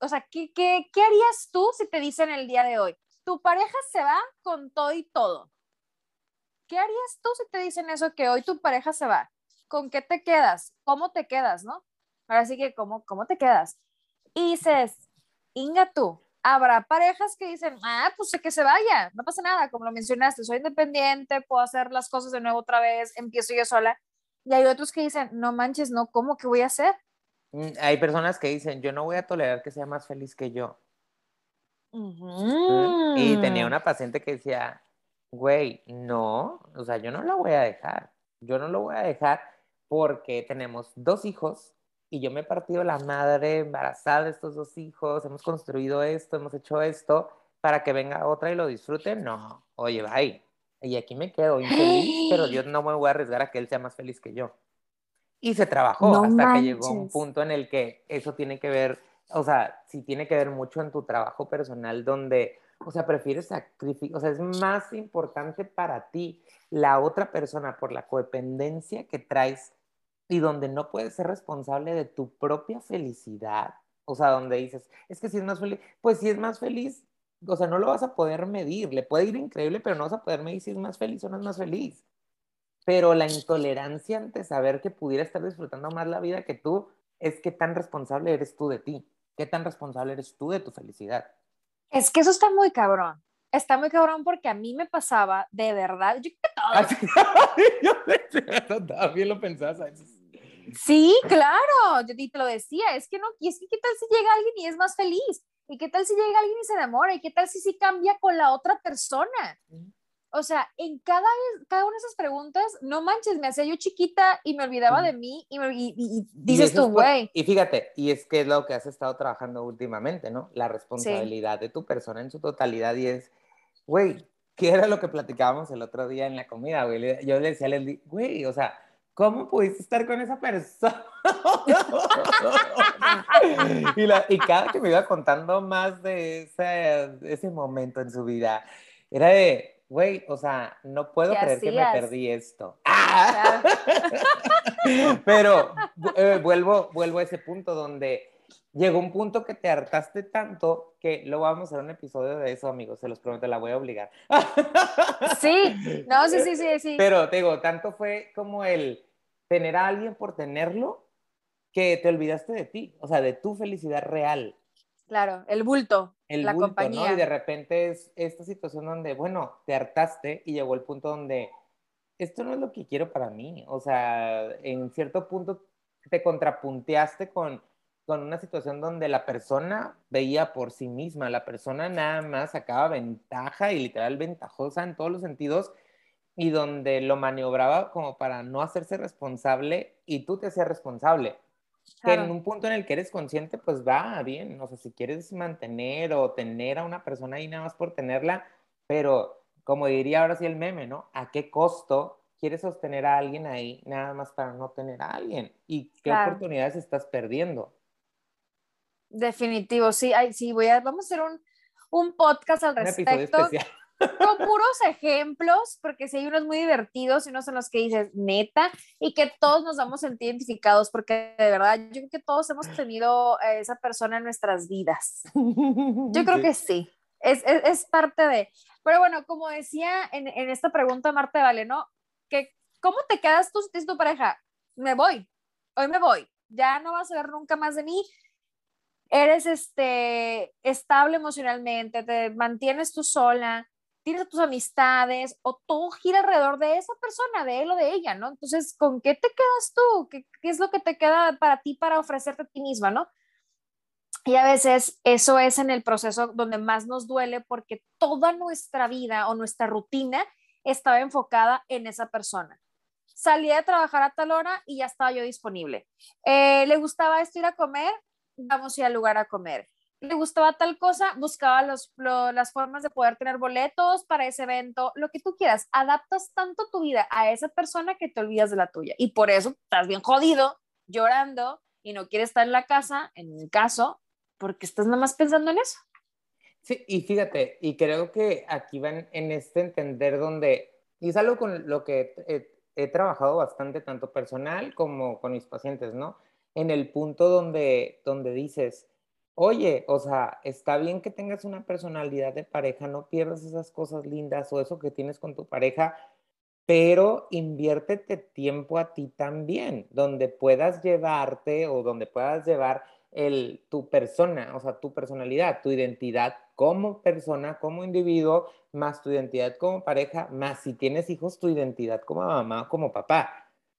O sea, ¿qué, qué, ¿qué harías tú si te dicen el día de hoy? Tu pareja se va con todo y todo. ¿Qué harías tú si te dicen eso, que hoy tu pareja se va? ¿Con qué te quedas? ¿Cómo te quedas, no? Ahora sí que, ¿cómo, cómo te quedas? Y dices, Inga tú, habrá parejas que dicen, ah, pues que se vaya, no pasa nada, como lo mencionaste, soy independiente, puedo hacer las cosas de nuevo otra vez, empiezo yo sola. Y hay otros que dicen, no manches, no, ¿cómo que voy a hacer? Mm, Hay personas que dicen, yo no voy a tolerar que sea más feliz que yo. Ujú. Y Mm. tenía una paciente que decía, güey, no, o sea, yo no la voy a dejar. Yo no lo voy a dejar porque tenemos dos hijos y yo me he partido la madre embarazada de estos dos hijos, hemos construido esto, hemos hecho esto para que venga otra y lo disfrute. No, oye, bye. Y aquí me quedo infeliz, pero yo no me voy a arriesgar a que él sea más feliz que yo. Y se trabajó No hasta que llegó un manches. punto en el que eso tiene que ver, o sea, sí tiene que ver mucho en tu trabajo personal donde, o sea, prefieres sacrificar, o sea, es más importante para ti la otra persona por la codependencia que traes y donde no puedes ser responsable de tu propia felicidad. O sea, donde dices, es que si es más feliz, pues si es más feliz, o sea, no lo vas a poder medir, le puede ir increíble, pero no vas a poder medir si es más feliz o no es más feliz. Pero la intolerancia ante saber que pudiera estar disfrutando más la vida que tú es qué tan responsable eres tú de ti, qué tan responsable eres tú de tu felicidad. Es que eso está muy cabrón. Está muy cabrón porque a mí me pasaba, de verdad, yo que todo. También lo pensabas a veces. Sí, claro, yo te lo decía, es que no, y es que qué tal si llega alguien y es más feliz, y qué tal si llega alguien y se enamora, y qué tal si sí cambia con la otra persona. O sea, en cada, cada una de esas preguntas, no manches, me hacía yo chiquita y me olvidaba de mí y, me- y- y- y dices tú, güey, Y fíjate, y es que es lo que has estado trabajando últimamente, ¿no? La responsabilidad de tu persona en su totalidad y es, güey, ¿qué era lo que platicábamos el otro día en la comida, güey? Yo le decía a Leslie, güey, o sea, ¿cómo pudiste estar con esa persona? y, la- y cada que me iba contando más de ese, ese momento en su vida, era de, güey, o sea, no puedo ¿Qué creer que me perdí esto. ¡Ah! Pero eh, vuelvo, vuelvo a ese punto donde llegó un punto que te hartaste tanto que luego vamos a hacer un episodio de eso, amigos, se los prometo, la voy a obligar. sí, no, sí, sí, sí, sí. Pero te digo, tanto fue como el tener a alguien por tenerlo que te olvidaste de ti, o sea, de tu felicidad real. Claro, el bulto, El la bulto, compañía. ¿no? Y de repente es esta situación donde, bueno, te hartaste y llegó el punto donde esto no es lo que quiero para mí. O sea, en cierto punto te contrapunteaste con, con una situación donde la persona veía por sí misma, la persona nada más sacaba ventaja y literal ventajosa en todos los sentidos y donde lo maniobraba como para no hacerse responsable y tú te hacías responsable que Claro. en un punto en el que eres consciente, pues va bien. O sea, si quieres mantener o tener a una persona ahí nada más por tenerla, pero como diría ahora sí el meme, ¿no? ¿A qué costo quieres sostener a alguien ahí nada más para no tener a alguien? ¿Y qué Claro. oportunidades estás perdiendo? Definitivo, sí, ay, sí, voy a, vamos a hacer un, un podcast al Un episodio especial. Con puros ejemplos, porque sí hay unos muy divertidos y unos en los que dices neta y que todos nos vamos a sentir identificados, porque de verdad yo creo que todos hemos tenido a esa persona en nuestras vidas. Yo creo que sí, es, es, es parte de. Pero bueno, como decía en, en esta pregunta Marta Vale, ¿no? Que, ¿Cómo te quedas tú si es tu pareja? Me voy, hoy me voy, ya no vas a ver nunca más de mí. Eres este, estable emocionalmente, te mantienes tú sola, tienes tus amistades o todo gira alrededor de esa persona, de él o de ella, ¿no? Entonces, ¿con qué te quedas tú? ¿Qué, qué es lo que te queda para ti para ofrecerte a ti misma, ¿no? Y a veces eso es en el proceso donde más nos duele porque toda nuestra vida o nuestra rutina estaba enfocada en esa persona. Salía de trabajar a tal hora y ya estaba yo disponible. Eh, ¿Le gustaba esto ir a comer? Vamos a ir al lugar a comer. ¿Le gustaba tal cosa? Buscaba los, lo- las formas de poder tener boletos para ese evento, lo que tú quieras. Adaptas tanto tu vida a esa persona que te olvidas de la tuya. Y por eso estás bien jodido, llorando y no quieres estar en la casa, en mi caso, porque estás nada más pensando en eso. Sí, y fíjate, y creo que aquí van en este entender donde, y es algo con lo que he, he trabajado bastante, tanto personal como con mis pacientes, ¿no? En el punto donde, donde dices, oye, o sea, está bien que tengas una personalidad de pareja, no pierdas esas cosas lindas o eso que tienes con tu pareja, pero inviértete tiempo a ti también, donde puedas llevarte o donde puedas llevar el, tu persona, o sea, tu personalidad, tu identidad como persona, como individuo, más tu identidad como pareja, más si tienes hijos, tu identidad como mamá, como papá.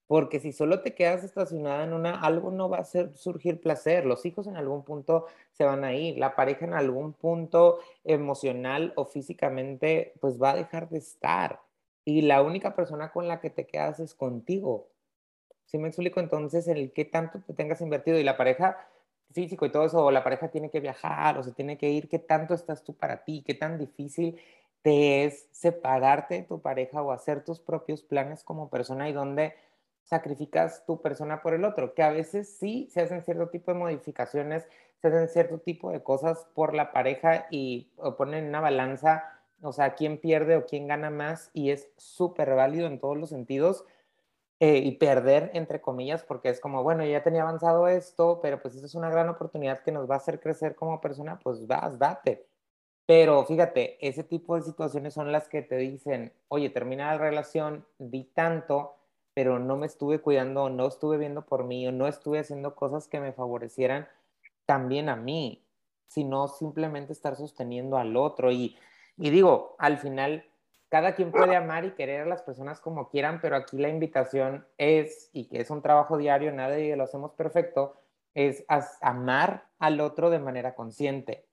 Porque si solo te quedas estacionada en una, algo no va a hacer surgir placer. Los hijos en algún punto se van a ir, la pareja en algún punto emocional o físicamente, pues va a dejar de estar. Y la única persona con la que te quedas es contigo. ¿Sí me explico? Entonces, en el que tanto te tengas invertido y la pareja físico y todo eso, o la pareja tiene que viajar o se tiene que ir, ¿qué tanto estás tú para ti? ¿Qué tan difícil te es separarte de tu pareja o hacer tus propios planes como persona y donde sacrificas tu persona por el otro? Que a veces sí se hacen cierto tipo de modificaciones, se hacen cierto tipo de cosas por la pareja y ponen en una balanza, o sea, quién pierde o quién gana más y es súper válido en todos los sentidos eh, y perder, entre comillas, porque es como, bueno, ya tenía avanzado esto, pero pues esta es una gran oportunidad que nos va a hacer crecer como persona, pues vas, date. Pero fíjate, ese tipo de situaciones son las que te dicen, oye, termina la relación, di tanto, pero no me estuve cuidando, no estuve viendo por mí, o no estuve haciendo cosas que me favorecieran también a mí, sino simplemente estar sosteniendo al otro. Y, y digo, al final cada quien puede amar y querer a las personas como quieran, pero aquí la invitación es, y que es un trabajo diario, nadie lo hacemos perfecto, es amar al otro de manera consciente.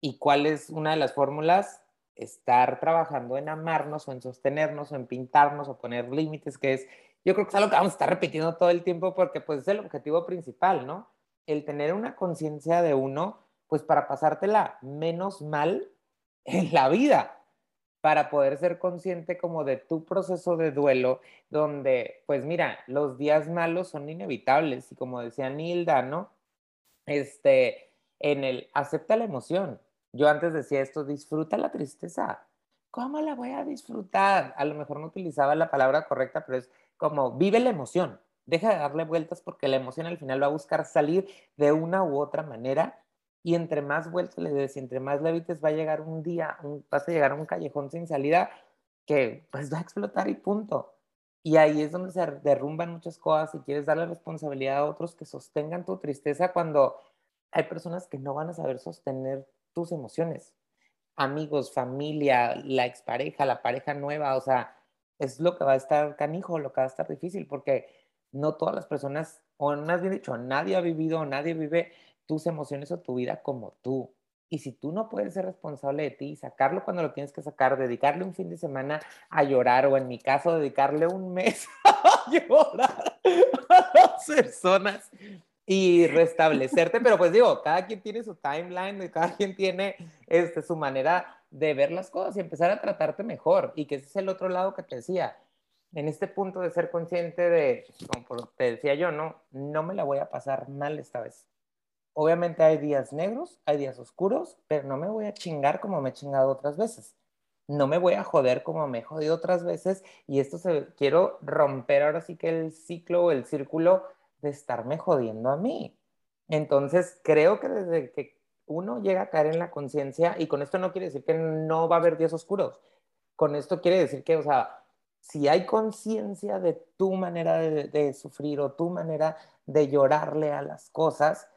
¿Y cuál es una de las fórmulas? Estar trabajando en amarnos o en sostenernos o en pintarnos o poner límites, que es, yo creo que es algo que vamos a estar repitiendo todo el tiempo porque pues es el objetivo principal, ¿no? El tener una conciencia de uno, pues para pasártela menos mal en la vida para poder ser consciente como de tu proceso de duelo, donde, pues mira, los días malos son inevitables y como decía Nilda, ¿no? Este, en el acepta la emoción. Yo antes decía esto, disfruta la tristeza. ¿Cómo la voy a disfrutar? A lo mejor no utilizaba la palabra correcta, pero es como vive la emoción. Deja de darle vueltas porque la emoción al final va a buscar salir de una u otra manera y entre más vueltas le des entre más le va a llegar un día, un- vas a llegar a un callejón sin salida que pues va a explotar y punto. Y ahí es donde se derrumban muchas cosas y quieres darle responsabilidad a otros que sostengan tu tristeza cuando hay personas que no van a saber sostener tus emociones. Amigos, familia, la expareja, la pareja nueva, o sea, es lo que va a estar canijo, lo que va a estar difícil, porque no todas las personas, o más bien dicho, nadie ha vivido nadie vive tus emociones o tu vida como tú. Y si tú no puedes ser responsable de ti sacarlo cuando lo tienes que sacar, dedicarle un fin de semana a llorar o en mi caso dedicarle un mes a llorar a las personas y restablecerte, pero pues digo, cada quien tiene su timeline cada quien tiene este, su manera de ver las cosas y empezar a tratarte mejor y que ese es el otro lado que te decía, en este punto de ser consciente de, como te decía yo, no, no me la voy a pasar mal esta vez. Obviamente hay días negros, hay días oscuros, pero no me voy a chingar como me he chingado otras veces. No me voy a joder como me he jodido otras veces y esto se quiero romper ahora sí que el ciclo o el círculo de estarme jodiendo a mí. Entonces, creo que desde que uno llega a caer en la conciencia, y con esto no quiere decir que no va a haber días oscuros, con esto quiere decir que, o sea, si hay conciencia de tu manera de, de, sufrir o tu manera de llorarle a las cosas,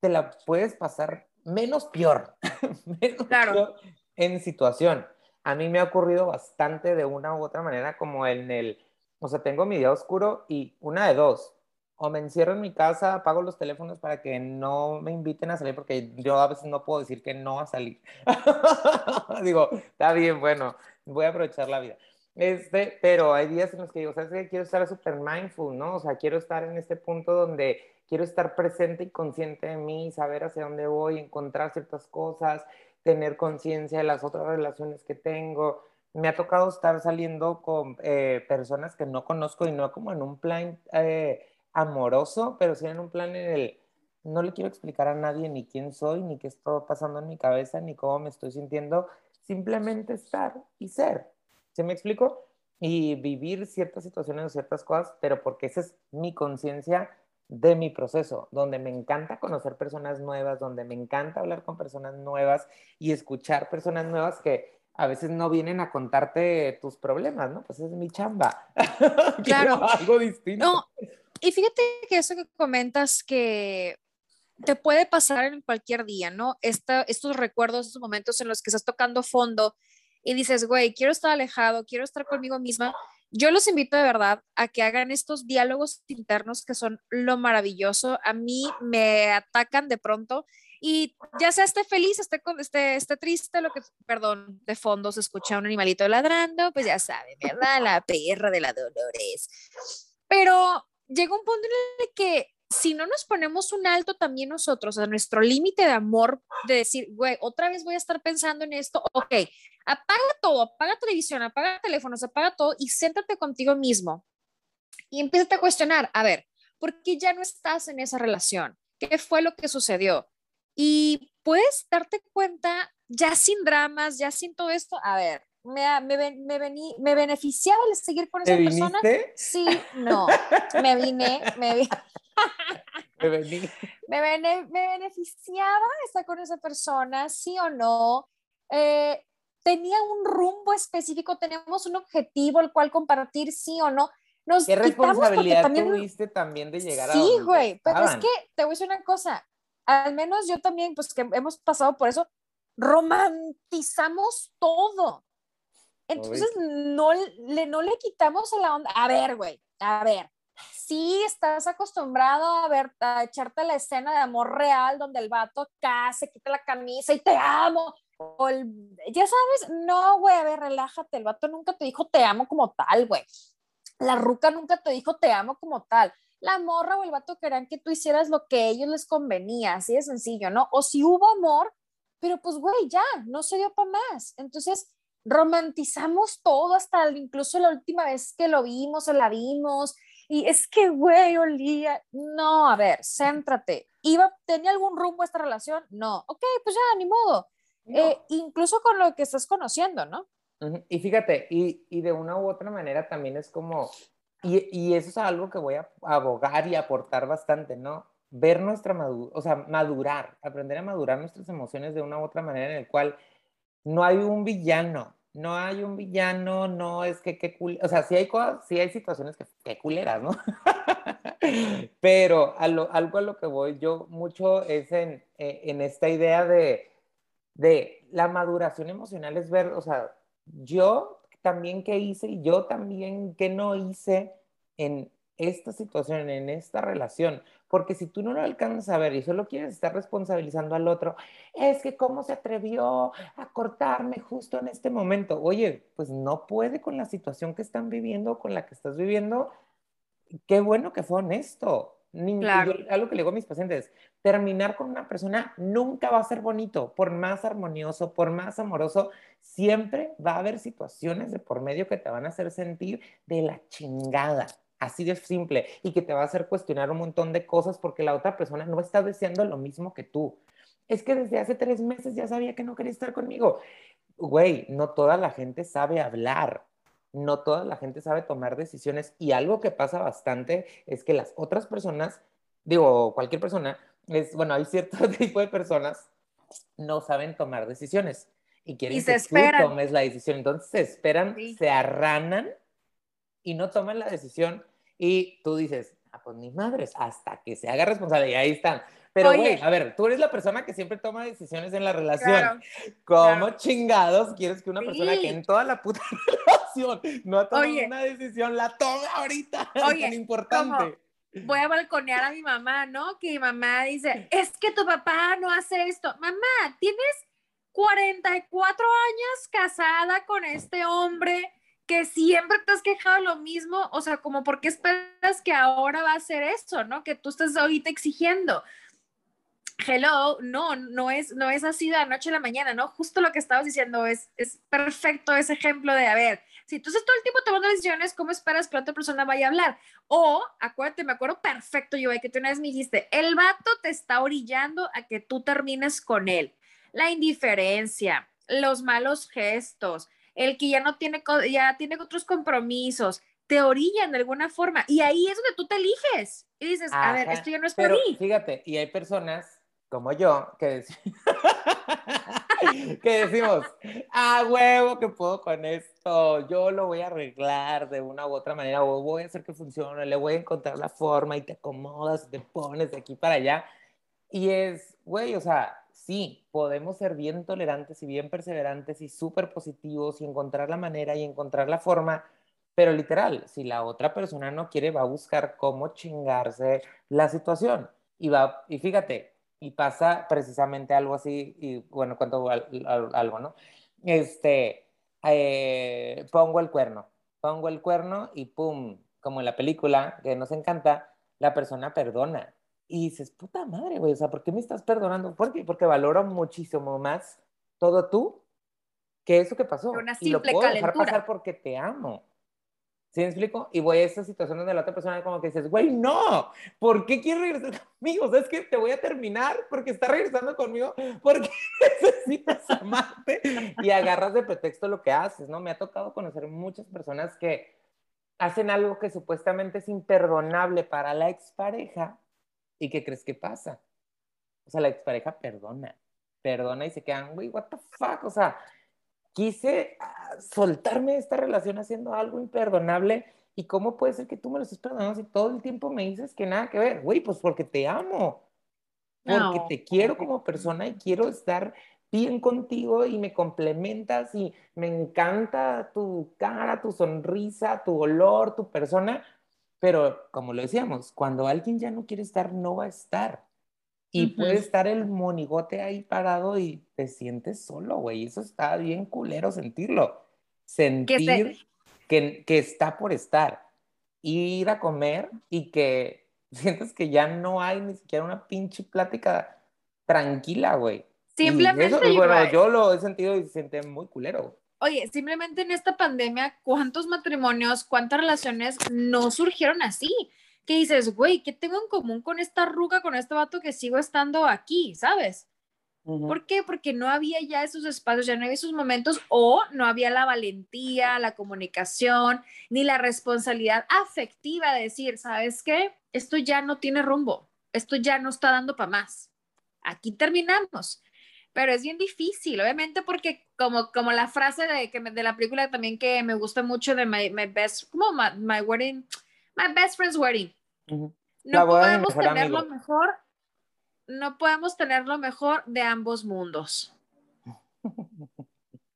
te la puedes pasar menos peor, menos Claro. peor en situación. a mí me ha ocurrido bastante de una u otra manera, como en el, o sea, tengo mi día oscuro y una de dos, o me encierro en mi casa, apago los teléfonos para que no me inviten a salir, porque yo a veces no puedo decir que no a salir. Digo, está bien, bueno, voy a aprovechar la vida. Este, pero hay días en los que digo, ¿sabes qué? Quiero estar súper mindful, ¿no? O sea, quiero estar en este punto donde quiero estar presente y consciente de mí, saber hacia dónde voy, encontrar ciertas cosas, tener conciencia de las otras relaciones que tengo. Me ha tocado estar saliendo con eh, personas que no conozco y no como en un plan eh, amoroso, pero sí en un plan en el no le quiero explicar a nadie ni quién soy, ni qué está pasando en mi cabeza, ni cómo me estoy sintiendo, simplemente estar y ser. ¿Se me explico? Y vivir ciertas situaciones o ciertas cosas, pero porque esa es mi conciencia de mi proceso, donde me encanta conocer personas nuevas, donde me encanta hablar con personas nuevas y escuchar personas nuevas que a veces no vienen a contarte tus problemas, ¿no? Pues es mi chamba. Claro. Algo distinto. No, y fíjate que eso que comentas que te puede pasar en cualquier día, ¿no? Esta, estos recuerdos, estos momentos en los que estás tocando fondo y dices, güey, quiero estar alejado, quiero estar conmigo misma. Yo los invito de verdad a que hagan estos diálogos internos que son lo maravilloso. A mí me atacan de pronto y ya sea esté feliz, esté, esté, esté triste, lo que, perdón, de fondo se escucha un animalito ladrando, pues ya saben, ¿verdad? La perra de la Dolores. Pero llega un punto en el que si no nos ponemos un alto también nosotros a nuestro límite de amor, de decir, güey, otra vez voy a estar pensando en esto, ok, apaga todo, apaga televisión, apaga teléfonos, apaga todo y siéntate contigo mismo y empieza a cuestionar, a ver, ¿por qué ya no estás en esa relación? ¿Qué fue lo que sucedió? Y puedes darte cuenta, ya sin dramas, ya sin todo esto, a ver, me, me, me, vení, me beneficiaba el seguir con esa ¿Te persona. viniste? Sí, no, me vine, me vi- Me vení. me, bene- me beneficiaba estar con esa persona, sí o no. Eh, tenía un rumbo específico, teníamos un objetivo el cual compartir, sí o no. Nos ¿Qué responsabilidad también tuviste también de llegar a Sí, güey, pero es que te voy a decir una cosa, al menos yo también, pues que hemos pasado por eso, romantizamos todo. Entonces no le, no le quitamos a la onda. A ver, güey, a ver, sí estás acostumbrado a ver, a echarte la escena de amor real donde el vato acá se quita la camisa y te amo. O el- ya sabes, no, güey, a ver, relájate, el vato nunca te dijo te amo como tal, güey. La ruca nunca te dijo te amo como tal. La morra o el vato querían que tú hicieras lo que a ellos les convenía, así de sencillo, ¿no? O si hubo amor, pero pues, güey, ya, no se dio para más. Entonces, romantizamos todo hasta incluso la última vez que lo vimos o la vimos. Y es que, güey, olía. No, a ver, céntrate. ¿Iba, ¿Tenía algún rumbo esta relación? No. Ok, pues ya, ni modo. No. Eh, incluso con lo que estás conociendo, ¿no? Y fíjate, y, y de una u otra manera también es como, y, y eso es algo que voy a abogar y aportar bastante, ¿no? Ver nuestra madurez, o sea, madurar, aprender a madurar nuestras emociones de una u otra manera en el cual no hay un villano, no hay un villano, no es que qué cul- o sea, sí hay cosas, sí hay situaciones que qué culeras, ¿no? Pero a lo- algo a lo que voy yo mucho es en, eh, en esta idea de, de la maduración emocional es ver, o sea, yo también qué hice y yo también qué no hice en esta situación, en esta relación. Porque si tú no lo alcanzas a ver y solo quieres estar responsabilizando al otro, es que cómo se atrevió a cortarme justo en este momento. Oye, pues no puede con la situación que están viviendo, con la que estás viviendo. Qué bueno que fue honesto. Ni- Claro. yo- algo que le digo a mis pacientes, terminar con una persona nunca va a ser bonito, por más armonioso, por más amoroso, siempre va a haber situaciones de por medio que te van a hacer sentir de la chingada, así de simple, y que te va a hacer cuestionar un montón de cosas porque la otra persona no está deseando lo mismo que tú. Es que desde hace tres meses ya sabía que no quería estar conmigo. Güey, no toda la gente sabe hablar no toda la gente sabe tomar decisiones y algo que pasa bastante es que las otras personas, digo, cualquier persona, es, bueno, hay cierto tipo de personas no saben tomar decisiones y quieren Y se que esperan. tú tomes la decisión, entonces se esperan, Sí. se arranan y no toman la decisión y tú dices, ah, pues ni madres, hasta que se haga responsable y ahí están Pero, güey, a ver, tú eres la persona que siempre toma decisiones en la relación. Claro, ¿Cómo claro. chingados quieres que una persona que en toda la puta no ha tomado Oye. una decisión la tome ahorita? Oye, tan importante. voy a balconear a mi mamá, ¿no? Que mi mamá dice, es que tu papá no hace esto. Mamá, tienes 44 años casada con este hombre que siempre te has quejado lo mismo, o sea, como por qué esperas que ahora va a hacer eso, ¿no? Que tú estás ahorita exigiendo. Hello, no, no es, no es así de la noche a la mañana, ¿no? Justo lo que estabas diciendo es, es perfecto ese ejemplo de, a ver, si tú estás todo el tiempo tomando decisiones, ¿cómo esperas que la otra persona vaya a hablar? O, acuérdate, me acuerdo perfecto, yo, que tú una vez me dijiste, el vato te está orillando a que tú termines con él. La indiferencia, los malos gestos, el que ya no tiene, ya tiene otros compromisos, te orillan de alguna forma. Y ahí es donde tú te eliges. Y dices, a ver, Ajá, esto ya no es para Pero mí. fíjate, y hay personas como yo que, dec- que decimos, ah, huevo, que puedo con esto, yo lo voy a arreglar de una u otra manera, o voy a hacer que funcione, le voy a encontrar la forma y te acomodas, te pones de aquí para allá. Y es, güey, o sea, sí, podemos ser bien tolerantes y bien perseverantes y súper positivos y encontrar la manera y encontrar la forma, pero literal, si la otra persona no quiere, va a buscar cómo chingarse la situación. Y, va, y fíjate, y pasa precisamente algo así, y bueno, cuento al- al- algo, ¿no? Este, eh, pongo el cuerno, pongo el cuerno y pum, como en la película que nos encanta, la persona perdona. Y dices, puta madre, güey, o sea, ¿por qué me estás perdonando? ¿Por qué? Porque valoro muchísimo más todo tú que eso que pasó. Una y lo simple puedo dejar calentura. pasar porque te amo. ¿Sí me explico? Y voy a esa situación donde la otra persona como que dices, güey, no, ¿por qué quieres regresar conmigo? O sea, es que te voy a terminar porque está regresando conmigo porque necesitas amarte y agarras de pretexto lo que haces, ¿no? Me ha tocado conocer muchas personas que hacen algo que supuestamente es imperdonable para la expareja y ¿qué crees que pasa? O sea, la expareja perdona, perdona y se quedan, güey, what the fuck, o sea, quise ah, soltarme de esta relación haciendo algo imperdonable y cómo puede ser que tú me lo estés perdonando si todo el tiempo me dices que nada que ver, güey, pues porque te amo, porque No. te quiero como persona y quiero estar bien contigo y me complementas y me encanta tu cara, tu sonrisa, tu olor, tu persona, pero como lo decíamos, cuando alguien ya no quiere estar, no va a estar. Y Ujú. puede estar el monigote ahí parado y te sientes solo, güey. Eso está bien culero sentirlo. Sentir que, que está por estar. Ir a comer y que sientes que ya no hay ni siquiera una pinche plática tranquila, güey. Y Simplemente, eso, y bueno, Yubay, yo lo he sentido y se siente muy culero. Oye, simplemente en esta pandemia, ¿cuántos matrimonios, cuántas relaciones no surgieron así? Que dices, güey, ¿qué tengo en común con esta ruca, con este vato que sigo estando aquí, ¿sabes? ¿Por qué? Porque no había ya esos espacios, ya no había esos momentos o no había la valentía, la comunicación, ni la responsabilidad afectiva de decir, ¿sabes qué? Esto ya no tiene rumbo, esto ya no está dando para más. Aquí terminamos. Pero es bien difícil, obviamente, porque como, como la frase de, que me- de la película también que me gusta mucho de My, my Best, como my, my Wedding, My Best Friend's Wedding. No boda de mi podemos mejor tener lo amigo. mejor, no podemos tener lo mejor de ambos mundos.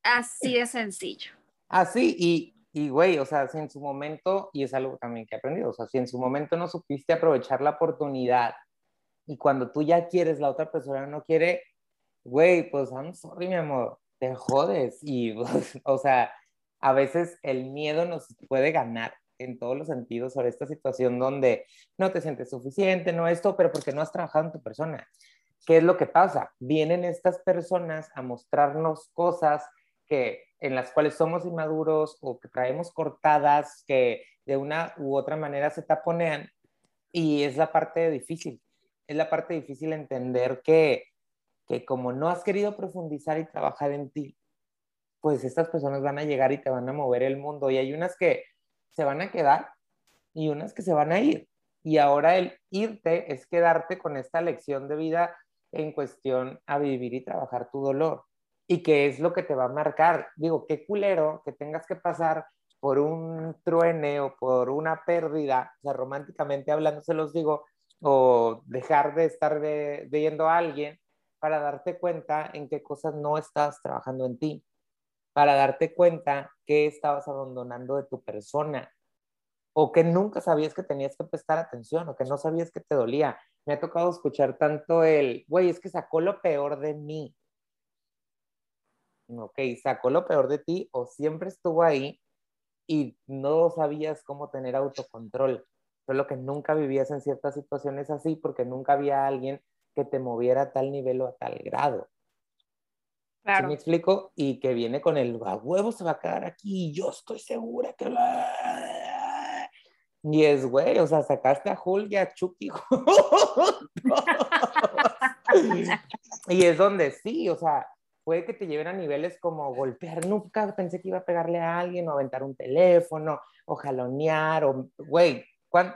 Así de sencillo. Así, y, y güey, o sea, si en su momento, y es algo también que he aprendido, o sea, si en su momento no supiste aprovechar la oportunidad y cuando tú ya quieres, la otra persona no quiere, güey, pues I'm sorry, mi amor, te jodes. Y, o sea, a veces el miedo nos puede ganar en todos los sentidos sobre esta situación donde no te sientes suficiente, no esto, pero porque no has trabajado en tu persona. ¿Qué es lo que pasa? Vienen estas personas a mostrarnos cosas que en las cuales somos inmaduros o que traemos cortadas que de una u otra manera se taponean y es la parte difícil. Es la parte difícil entender que, que como no has querido profundizar y trabajar en ti, pues estas personas van a llegar y te van a mover el mundo y hay unas que se van a quedar y unas que se van a ir. Y ahora el irte es quedarte con esta lección de vida en cuestión a vivir y trabajar tu dolor. Y que es lo que te va a marcar. Digo, qué culero que tengas que pasar por un truene o por una pérdida, o sea, románticamente hablando, se los digo, o dejar de estar ve- viendo a alguien para darte cuenta en qué cosas no estabas trabajando en ti, para darte cuenta que estabas abandonando de tu persona o que nunca sabías que tenías que prestar atención o que no sabías que te dolía. Me ha tocado escuchar tanto el, güey, es que sacó lo peor de mí. Ok, sacó lo peor de ti o siempre estuvo ahí y no sabías cómo tener autocontrol. Solo que nunca vivías en ciertas situaciones así porque nunca había alguien que te moviera a tal nivel o a tal grado. ¿Sí Claro. me explico? Y que viene con el a huevo se va a quedar aquí, yo estoy segura que la... Y es, güey, o sea, sacaste a Hulk y a Chucky y es donde sí, o sea, puede que te lleven a niveles como golpear, nunca pensé que iba a pegarle a alguien o aventar un teléfono o jalonear o, güey, ¿cuán-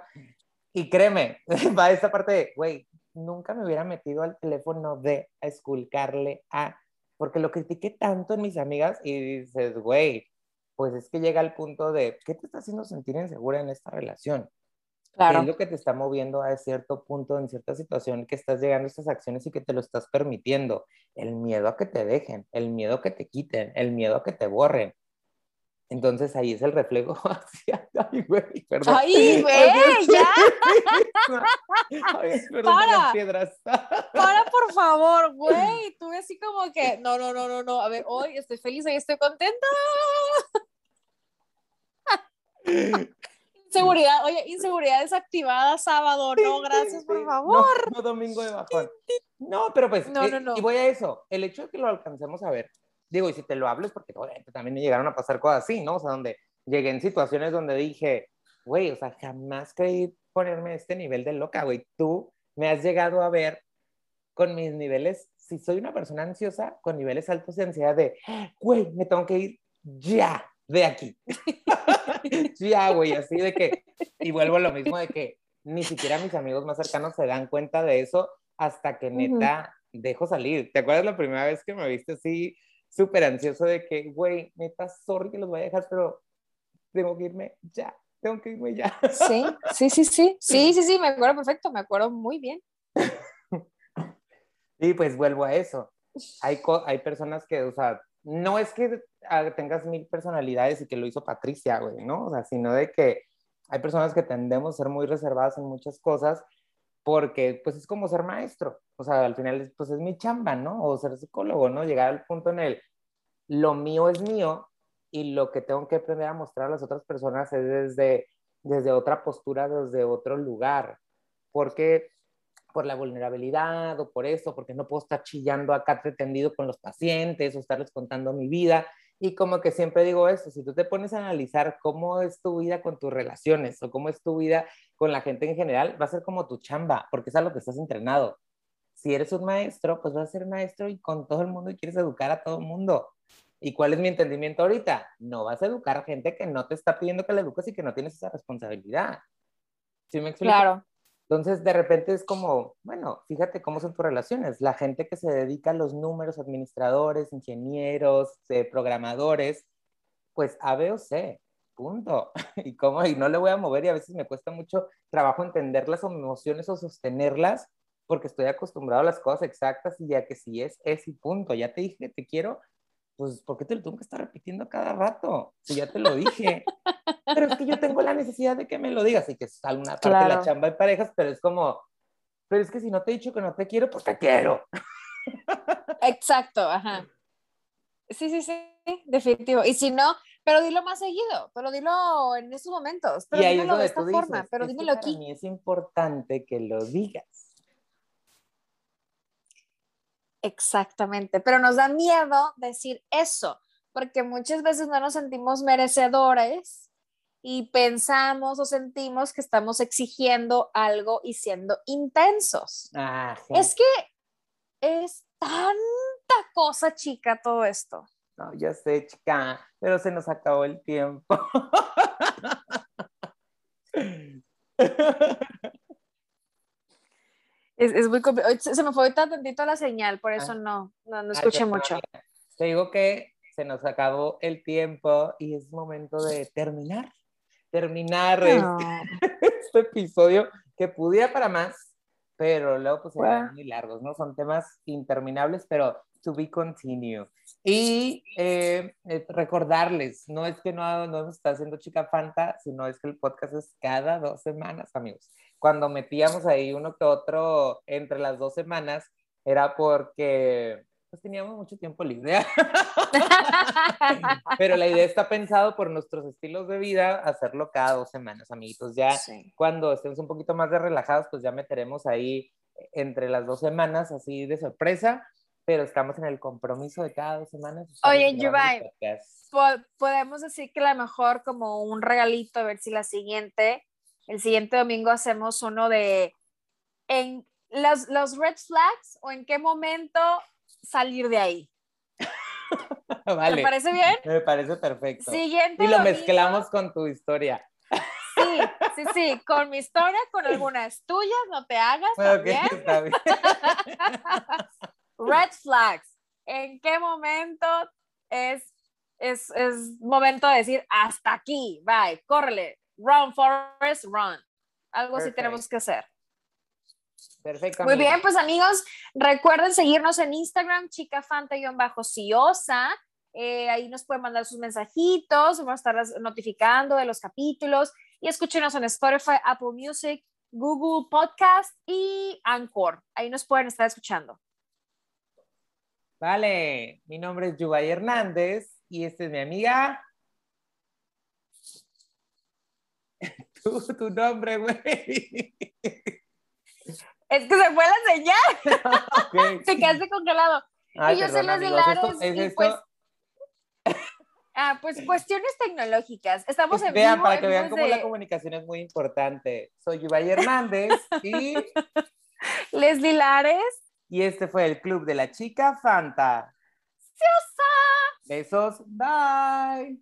y créeme, va esta parte de, güey, nunca me hubiera metido al teléfono de esculcarle a, porque lo critiqué tanto en mis amigas y dices, güey, pues es que llega al punto de, ¿qué te está haciendo sentir insegura en esta relación? ¿Qué Claro. es lo que te está moviendo a cierto punto en cierta situación que estás llegando a estas acciones y que te lo estás permitiendo? El miedo a que te dejen, el miedo a que te quiten, el miedo a que te borren. Entonces ahí es el reflejo hacia... Ay, güey, perdón. Ay, güey, ya. Ay, perdón Para. las piedras. Para, por favor, güey. Tuve así como que, no, no, no, no, no. A ver, hoy estoy feliz, hoy estoy contenta. Inseguridad, oye, inseguridad desactivada sábado, no, gracias, por favor. No, no domingo de bajón. No, pero pues, No, eh, no, no. y voy a eso, el hecho de que lo alcancemos a ver, digo, y si te lo hablo es porque obviamente también me llegaron a pasar cosas así, ¿no? O sea, donde llegué en situaciones donde dije, güey, o sea, jamás creí ponerme a este nivel de loca, güey, tú me has llegado a ver con mis niveles, si soy una persona ansiosa, con niveles altos de ansiedad de, güey, me tengo que ir ya de aquí. ya, güey, así de que, y vuelvo a lo mismo de que ni siquiera mis amigos más cercanos se dan cuenta de eso hasta que neta dejo salir. ¿Te acuerdas la primera vez que me viste así súper ansioso de que, güey, neta, sorry que los voy a dejar, pero tengo que irme ya, tengo que irme ya. Sí, sí, sí, sí. Sí, sí, sí, me acuerdo perfecto, me acuerdo muy bien. Y pues vuelvo a eso. Hay, hay personas que, o sea, no es que tengas mil personalidades y que lo hizo Patricia, güey, ¿no? O sea, sino de que hay personas que tendemos a ser muy reservadas en muchas cosas porque, pues, es como ser maestro. O sea, al final, pues, es mi chamba, ¿no? O ser psicólogo, ¿no? Llegar al punto en el, lo mío es mío y lo que tengo que aprender a mostrar a las otras personas es desde, desde otra postura, desde otro lugar. Porque por la vulnerabilidad o por eso, porque no puedo estar chillando acá pretendido con los pacientes o estarles contando mi vida. Y como que siempre digo esto, si tú te pones a analizar cómo es tu vida con tus relaciones o cómo es tu vida con la gente en general, va a ser como tu chamba, porque es a lo que estás entrenado. Si eres un maestro, pues vas a ser maestro y con todo el mundo y quieres educar a todo el mundo. ¿Y cuál es mi entendimiento ahorita? No vas a educar a gente que no te está pidiendo que la eduques y que no tienes esa responsabilidad. ¿Sí me explico? Claro. Entonces, de repente es como, bueno, fíjate cómo son tus relaciones. La gente que se dedica a los números, administradores, ingenieros, eh, programadores, pues A, B o C, punto. Y cómo, y no le voy a mover y a veces me cuesta mucho trabajo entenderlas o emociones o sostenerlas porque estoy acostumbrado a las cosas exactas y ya que si es, es y punto. Ya te dije te quiero, pues ¿por qué te lo tengo que estar repitiendo cada rato? Si ya te lo dije. pero es que yo tengo la necesidad de que me lo digas y que es alguna parte de la chamba de parejas, pero es como, pero es que si no te he dicho que no te quiero, pues te quiero. Exacto, ajá. Sí, sí, sí, definitivo. Y si no, pero dilo más seguido, pero dilo en estos momentos, pero dímelo de esta dices, forma, pero "Es que dímelo para aquí. mí es importante que lo digas. Exactamente, pero nos da miedo decir eso, porque muchas veces no nos sentimos merecedores y pensamos o sentimos que estamos exigiendo algo y siendo intensos. Ah, Es que es tanta cosa chica todo esto. No, ya sé, chica, pero se nos acabó el tiempo. Es, es muy compli- Se, me fue ahorita tantito la señal, por eso Ah. no, no, no escuché mucho. amiga. Te digo que se nos acabó el tiempo y es momento de terminar. Terminar este, No. este episodio que pudiera para más, pero luego pues Wow. van muy largos, ¿no? Son temas interminables, pero to be continue. Y eh, eh, recordarles, no es que no, no nos está haciendo Chica Fanta, sino es que el podcast es cada dos semanas, amigos. Cuando metíamos ahí uno que otro entre las dos semanas, era porque pues teníamos mucho tiempo libre. Pero la idea está pensado por nuestros estilos de vida hacerlo cada dos semanas, amiguitos. Ya Sí. cuando estemos un poquito más de relajados, pues ya meteremos ahí entre las dos semanas, así de sorpresa, pero estamos en el compromiso de cada dos semanas. Oye, podcast. Po- podemos decir que a lo mejor como un regalito, a ver si la siguiente, el siguiente domingo hacemos uno de en los, los red flags o en qué momento salir de ahí. ¿Te Vale, parece bien? me parece perfecto. Siguiente y lo domingo, mezclamos con tu historia. Sí, sí, sí, con mi historia, con algunas tuyas, no te hagas Ok, también. está bien. Red flags. ¿En qué momento es, es, es momento de decir hasta aquí? Bye, córrele. Run, Forest, run. Algo así Perfect. tenemos que hacer. Perfecto. Muy bien, pues amigos, recuerden seguirnos en Instagram, chicafanta-ciosa. Eh, ahí nos pueden mandar sus mensajitos, vamos a estar notificando de los capítulos y escúchenos en Spotify, Apple Music, Google Podcast y Anchor. Ahí nos pueden estar escuchando. Vale, mi nombre es Yubay Hernández y esta es mi amiga. Tu, tu nombre, güey. Es que se fue la señal, Ok. te quedaste congelado. Ay, y yo soy Leslie Lares es y esto- pues- Ah, pues cuestiones tecnológicas. Estamos en vean, vivo. para que vean cómo la comunicación es muy importante. Soy Yubay Hernández y, Leslie Lares. y este fue el Club de la Chica Fanta. Besos, bye.